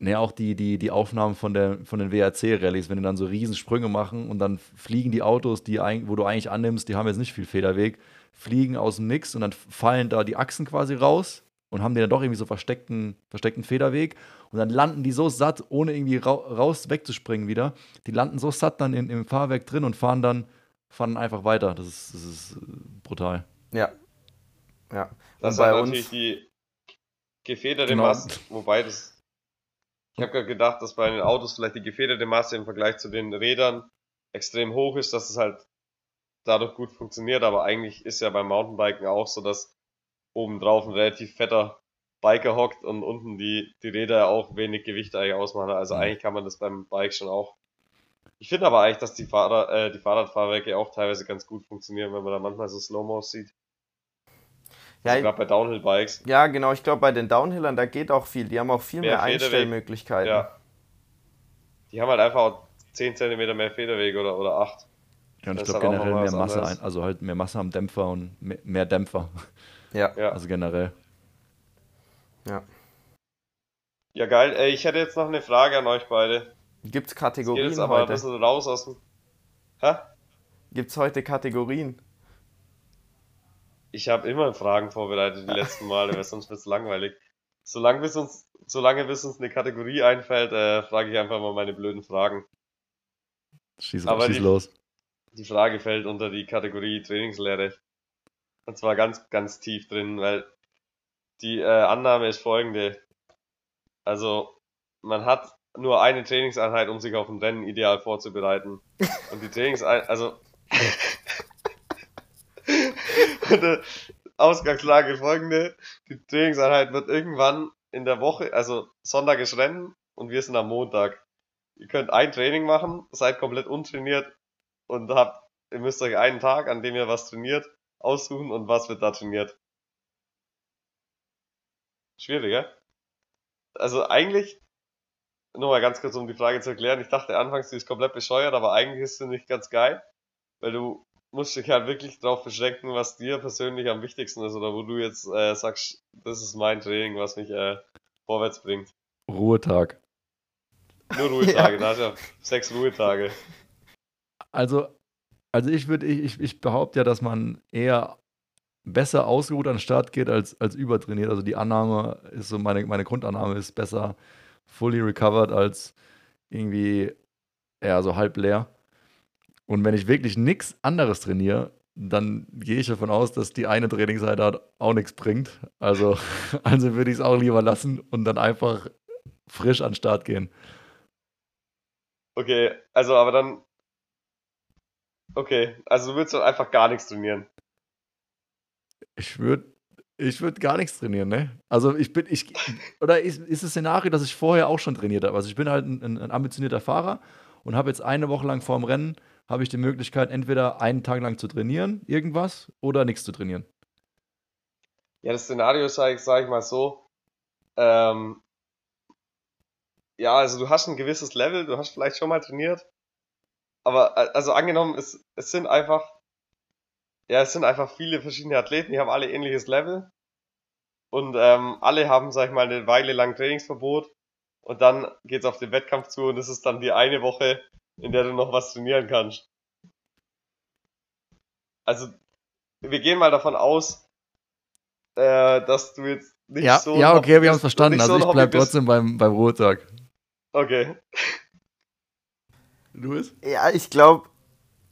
Ne, auch die, die, die Aufnahmen von, der, von den WRC-Rallyes, wenn die dann so Riesensprünge machen und dann fliegen die Autos, die, wo du eigentlich annimmst, die haben jetzt nicht viel Federweg, fliegen aus dem Nix und dann fallen da die Achsen quasi raus und haben den dann doch irgendwie so versteckten, versteckten Federweg und dann landen die so satt, ohne irgendwie ra raus wegzuspringen wieder. Die landen so satt dann in, im Fahrwerk drin und fahren dann fahren einfach weiter. Das ist, das ist äh, brutal. Ja. Ja. Das ist natürlich die gefederte genau. Masse, wobei das ich habe gerade gedacht, dass bei den Autos vielleicht die gefederte Masse im Vergleich zu den Rädern extrem hoch ist, dass es halt dadurch gut funktioniert, aber eigentlich ist ja beim Mountainbiken auch so, dass obendrauf ein relativ fetter Biker hockt und unten die, die Räder auch wenig Gewicht eigentlich ausmachen. Also mhm. eigentlich kann man das beim Bike schon auch. Ich finde aber eigentlich, dass die, Fahrer, äh, die Fahrradfahrwerke auch teilweise ganz gut funktionieren, wenn man da manchmal so Slow-Mos sieht. Ja, also gerade bei Downhill-Bikes. Ja, genau. Ich glaube, bei den Downhillern, da geht auch viel. Die haben auch viel mehr, mehr Einstellmöglichkeiten. Ja. Die haben halt einfach auch 10 cm mehr Federweg oder, oder 8. Ja, und ich glaube generell mehr Masse, ein, also halt mehr Masse am Dämpfer und mehr, mehr Dämpfer. Ja. ja. Also generell. Ja. Ja, geil. Ey, ich hätte jetzt noch eine Frage an euch beide. Gibt's Kategorien jetzt aber heute? ein bisschen raus aus dem... Hä? Gibt's heute Kategorien? Ich habe immer Fragen vorbereitet die letzten Male, weil sonst wird es langweilig. Solange bis uns, solange bis uns eine Kategorie einfällt, äh, frage ich einfach mal meine blöden Fragen. Schieß, Aber schieß die, los. Die Frage fällt unter die Kategorie Trainingslehre. Und zwar ganz, ganz tief drin, weil die äh, Annahme ist folgende. Also, man hat nur eine Trainingseinheit, um sich auf ein Rennen ideal vorzubereiten. Und die Trainingseinheit, also äh, Ausgangslage folgende. Die Trainingseinheit wird irgendwann in der Woche, also Sonntag ist Rennen und wir sind am Montag. Ihr könnt ein Training machen, seid komplett untrainiert und habt, ihr müsst euch einen Tag, an dem ihr was trainiert, aussuchen und was wird da trainiert. Schwierig, ja? Also eigentlich, nur mal ganz kurz um die Frage zu erklären, ich dachte anfangs, die ist komplett bescheuert, aber eigentlich ist sie nicht ganz geil, weil du musst dich halt wirklich darauf beschränken, was dir persönlich am wichtigsten ist oder wo du jetzt äh, sagst, das ist mein Training, was mich äh, vorwärts bringt. Ruhetag. Nur Ruhetage, ja. da hast du ja sechs Ruhetage. Also, also ich würde, ich, ich behaupte ja, dass man eher besser ausgeruht an den Start geht als, als übertrainiert. Also die Annahme ist so, meine, meine Grundannahme ist besser fully recovered als irgendwie eher so halb leer. Und wenn ich wirklich nichts anderes trainiere, dann gehe ich davon aus, dass die eine Trainingseinheit auch nichts bringt. Also, also würde ich es auch lieber lassen und dann einfach frisch an den Start gehen. Okay, also aber dann. Okay, also du würdest dann einfach gar nichts trainieren. Ich würde ich würde gar nichts trainieren, ne? Also ich bin, ich, oder ist, ist das Szenario, dass ich vorher auch schon trainiert habe? Also ich bin halt ein, ein ambitionierter Fahrer und habe jetzt eine Woche lang vorm Rennen habe ich die Möglichkeit, entweder einen Tag lang zu trainieren, irgendwas, oder nichts zu trainieren. Ja, das Szenario sage ich, sag ich mal so. Ähm, ja, also du hast ein gewisses Level, du hast vielleicht schon mal trainiert. Aber also angenommen, es, es sind einfach, ja, es sind einfach viele verschiedene Athleten, die haben alle ähnliches Level. Und ähm, alle haben, sag ich mal, eine Weile lang Trainingsverbot. Und dann geht's auf den Wettkampf zu und es ist dann die eine Woche, in der du noch was trainieren kannst. Also, wir gehen mal davon aus, äh, dass du jetzt nicht ja, so. Ja, okay, wir haben es verstanden. Also, so ich bleib trotzdem beim, beim Ruhetag. Okay. Louis? Ja, ich glaube,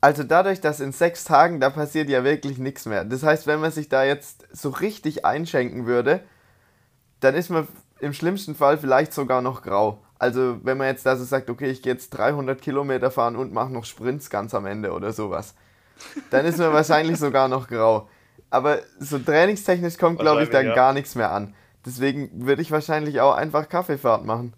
also dadurch, dass in sechs Tagen, da passiert ja wirklich nichts mehr. Das heißt, wenn man sich da jetzt so richtig einschenken würde, dann ist man im schlimmsten Fall vielleicht sogar noch grau. Also wenn man jetzt da so sagt, okay, ich gehe jetzt 300 Kilometer fahren und mache noch Sprints ganz am Ende oder sowas, dann ist man wahrscheinlich sogar noch grau. Aber so trainingstechnisch kommt, glaube ich, dann ja. gar nichts mehr an. Deswegen würde ich wahrscheinlich auch einfach Kaffeefahrt machen.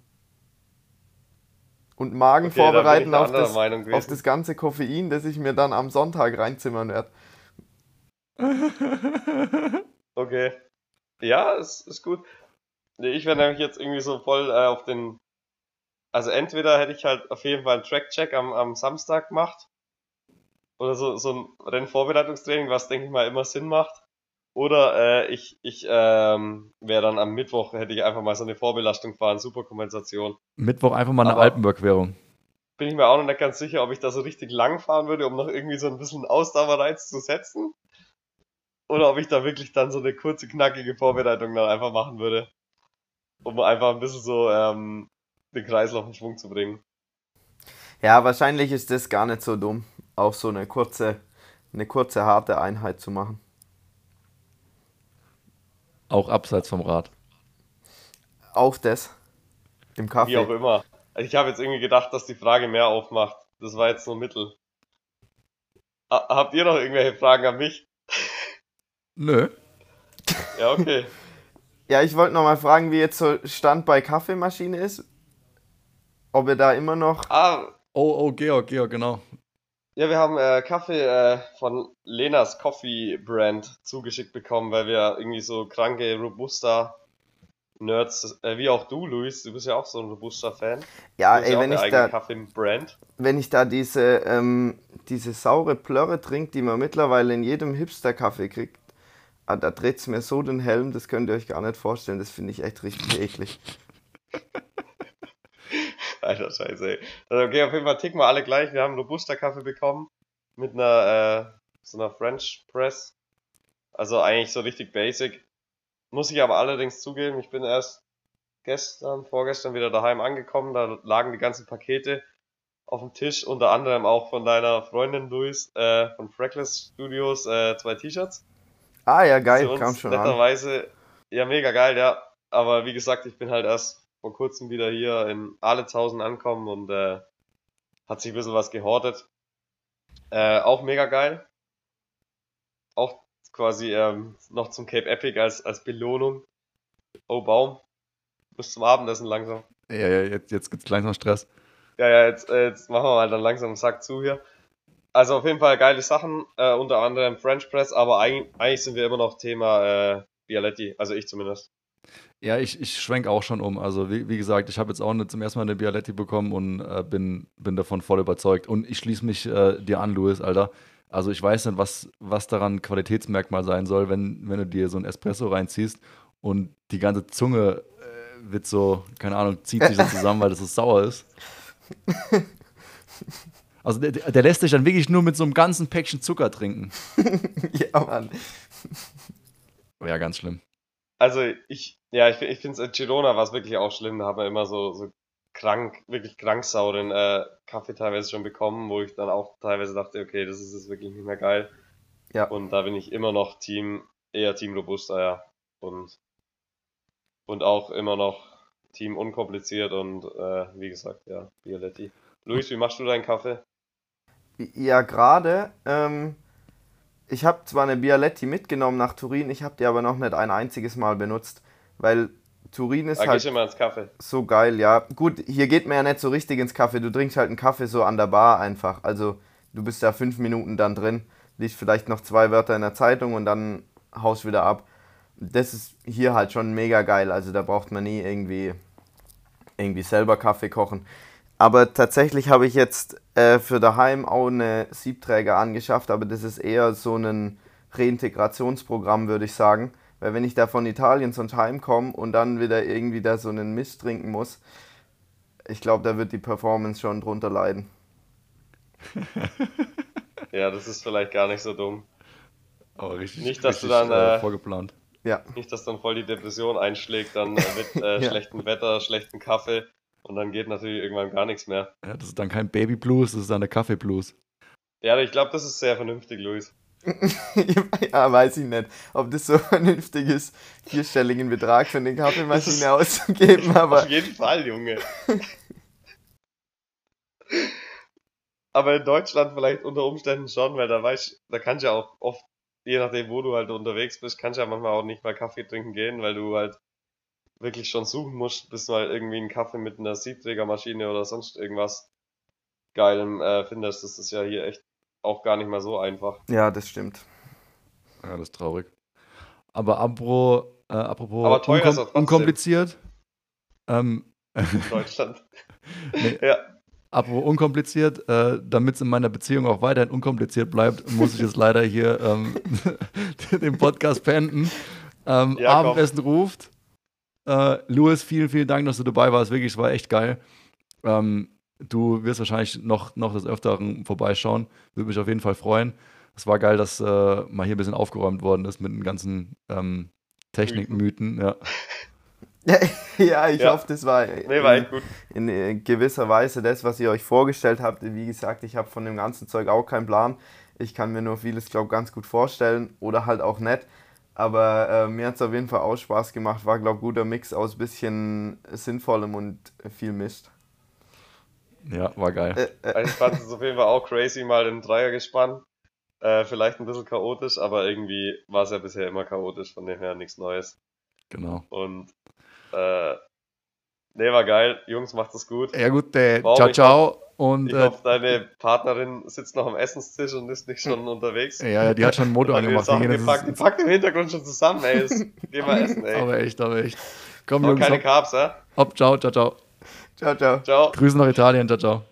Und Magen okay, vorbereiten auf das, auf das ganze Koffein, das ich mir dann am Sonntag reinzimmern werde. okay. Ja, ist, ist gut. Ich wäre nämlich jetzt irgendwie so voll äh, auf den also entweder hätte ich halt auf jeden Fall einen Track-Check am, am Samstag gemacht. oder so, so ein Rennvorbereitungstraining, was denke ich mal immer Sinn macht. Oder äh, ich, ich ähm, wäre dann am Mittwoch, hätte ich einfach mal so eine Vorbelastung fahren, Superkompensation. Mittwoch einfach mal eine Aber Alpenüberquerung. Bin ich mir auch noch nicht ganz sicher, ob ich da so richtig lang fahren würde, um noch irgendwie so ein bisschen Ausdauerreiz zu setzen. Oder ob ich da wirklich dann so eine kurze, knackige Vorbereitung dann einfach machen würde. Um einfach ein bisschen so ähm, den Kreislauf in Schwung zu bringen. Ja, wahrscheinlich ist das gar nicht so dumm, auch so eine kurze, eine kurze, harte Einheit zu machen. Auch abseits vom Rad. Auch das. Im Kaffee. Wie auch immer. Ich habe jetzt irgendwie gedacht, dass die Frage mehr aufmacht. Das war jetzt nur Mittel. Habt ihr noch irgendwelche Fragen an mich? Nö. Ja, okay. ja, ich wollte noch mal fragen, wie jetzt so Stand bei Kaffeemaschine ist. Ob ihr da immer noch. Ah. Oh, oh, Georg, Georg, genau. Ja, wir haben äh, Kaffee äh, von Lenas Coffee Brand zugeschickt bekommen, weil wir irgendwie so kranke Robusta Nerds, äh, wie auch du, Luis, du bist ja auch so ein Robusta-Fan. Ja, ey, wenn ich da, wenn ich da diese, ähm, diese saure Plörre trinke, die man mittlerweile in jedem Hipster-Kaffee kriegt, ah, da dreht es mir so den Helm, das könnt ihr euch gar nicht vorstellen, das finde ich echt richtig eklig. Alter Scheiße, ey. Also, okay, auf jeden Fall ticken wir alle gleich. Wir haben Robusta-Kaffee bekommen mit einer, äh, so einer French Press. Also eigentlich so richtig basic. Muss ich aber allerdings zugeben, ich bin erst gestern, vorgestern wieder daheim angekommen. Da lagen die ganzen Pakete auf dem Tisch, unter anderem auch von deiner Freundin Luis äh, von Freckless Studios äh, zwei T-Shirts. Ah ja, geil, kam schon netterweise, an. Ja, mega geil, ja. Aber wie gesagt, ich bin halt erst vor kurzem wieder hier in Aletshausen ankommen und äh, hat sich ein bisschen was gehortet. Äh, auch mega geil. Auch quasi ähm, noch zum Cape Epic als, als Belohnung. Oh Baum, bis zum Abendessen langsam. Ja, ja, jetzt, jetzt gibt's langsam Stress. Ja, ja, jetzt, äh, jetzt machen wir mal dann langsam einen Sack zu hier. Also auf jeden Fall geile Sachen, äh, unter anderem French Press, aber eigentlich, eigentlich sind wir immer noch Thema äh, Bialetti, also ich zumindest. Ja, ich, ich schwenke auch schon um. Also, wie, wie gesagt, ich habe jetzt auch eine, zum ersten Mal eine Bialetti bekommen und äh, bin, bin davon voll überzeugt. Und ich schließe mich äh, dir an, Louis, Alter. Also, ich weiß nicht, was, was daran Qualitätsmerkmal sein soll, wenn, wenn du dir so ein Espresso reinziehst und die ganze Zunge äh, wird so, keine Ahnung, zieht sich so zusammen, weil das so sauer ist. Also, der, der lässt sich dann wirklich nur mit so einem ganzen Päckchen Zucker trinken. ja, Mann. Ja, ganz schlimm. Also, ich, ja, ich, ich finde es in Girona war es wirklich auch schlimm. Da haben wir immer so, so krank, wirklich krank sauren äh, Kaffee teilweise schon bekommen, wo ich dann auch teilweise dachte, okay, das ist jetzt wirklich nicht mehr geil. Ja. Und da bin ich immer noch Team, eher Team Robusta, ja. Und, und auch immer noch Team unkompliziert und äh, wie gesagt, ja, Bialetti. Luis, wie machst du deinen Kaffee? Ja, gerade. Ähm, ich habe zwar eine Bialetti mitgenommen nach Turin, ich habe die aber noch nicht ein einziges Mal benutzt weil Turin ist da halt immer ins Kaffee. so geil, ja. Gut, hier geht man ja nicht so richtig ins Kaffee. Du trinkst halt einen Kaffee so an der Bar einfach. Also du bist da fünf Minuten dann drin, liest vielleicht noch zwei Wörter in der Zeitung und dann haust wieder ab. Das ist hier halt schon mega geil. Also da braucht man nie irgendwie, irgendwie selber Kaffee kochen. Aber tatsächlich habe ich jetzt äh, für daheim auch eine Siebträger angeschafft, aber das ist eher so ein Reintegrationsprogramm, würde ich sagen. Weil wenn ich da von Italien sonst heimkomme und dann wieder irgendwie da so einen Mist trinken muss, ich glaube, da wird die Performance schon drunter leiden. ja, das ist vielleicht gar nicht so dumm. Aber richtig, nicht, dass richtig, du dann äh, äh, vorgeplant. Ja. Nicht, dass dann voll die Depression einschlägt, dann äh, mit äh, ja. schlechtem Wetter, schlechtem Kaffee und dann geht natürlich irgendwann gar nichts mehr. Ja, das ist dann kein Baby Blues, das ist dann der Kaffee Blues. Ja, ich glaube, das ist sehr vernünftig, Luis. ja, weiß ich nicht, ob das so vernünftig ist, vierstelligen Betrag für eine Kaffeemaschine auszugeben, aber. Auf jeden Fall, Junge. aber in Deutschland vielleicht unter Umständen schon, weil da weißt da kannst du ja auch oft, je nachdem, wo du halt unterwegs bist, kannst du ja manchmal auch nicht mal Kaffee trinken gehen, weil du halt wirklich schon suchen musst, bis du halt irgendwie einen Kaffee mit einer Siebträgermaschine oder sonst irgendwas Geilem äh, findest. Das ist ja hier echt auch gar nicht mal so einfach. Ja, das stimmt. Ja, das ist traurig. Aber apropos, äh, apropos Aber teuer unkom unkompliziert. Ähm, Deutschland. nee. Ja. Apropos unkompliziert, äh, damit es in meiner Beziehung auch weiterhin unkompliziert bleibt, muss ich jetzt leider hier ähm, den Podcast beenden. Ähm, ja, Abendessen ruft. Äh, Louis, vielen, vielen Dank, dass du dabei warst. Wirklich, es war echt geil. Ähm, du wirst wahrscheinlich noch, noch des Öfteren vorbeischauen. Würde mich auf jeden Fall freuen. Es war geil, dass äh, mal hier ein bisschen aufgeräumt worden ist mit den ganzen ähm, Technikmythen. Ja. ja, ich ja. hoffe, das war, nee, war in, in, gewisser Weise das, was ihr euch vorgestellt habt. Wie gesagt, ich habe von dem ganzen Zeug auch keinen Plan. Ich kann mir nur vieles, glaube ich, ganz gut vorstellen oder halt auch nicht. Aber äh, mir hat es auf jeden Fall auch Spaß gemacht. War, glaube ich, guter Mix aus bisschen Sinnvollem und viel Mist. Ja, war geil. Äh, äh. Ich fand es auf jeden Fall auch crazy, mal den Dreier gespannt. Äh, vielleicht ein bisschen chaotisch, aber irgendwie war es ja bisher immer chaotisch, von dem her nichts Neues. Genau. Und äh, nee, war geil. Jungs, macht es gut. Ja gut, äh, ciao, ciao. Und, ich äh, hoffe, deine Partnerin sitzt noch am Essenstisch und ist nicht schon unterwegs. Ja, die hat schon einen Motor angemacht. Die, die, packt, die packt im Hintergrund schon zusammen, ey. Das, geh mal essen, ey. Aber echt, aber echt. Komm, Jungs. keine Carbs, ja? Hopp, ciao, ciao, ciao. Ciao, ciao. Ciao. Grüßen nach Italien, ciao, ciao.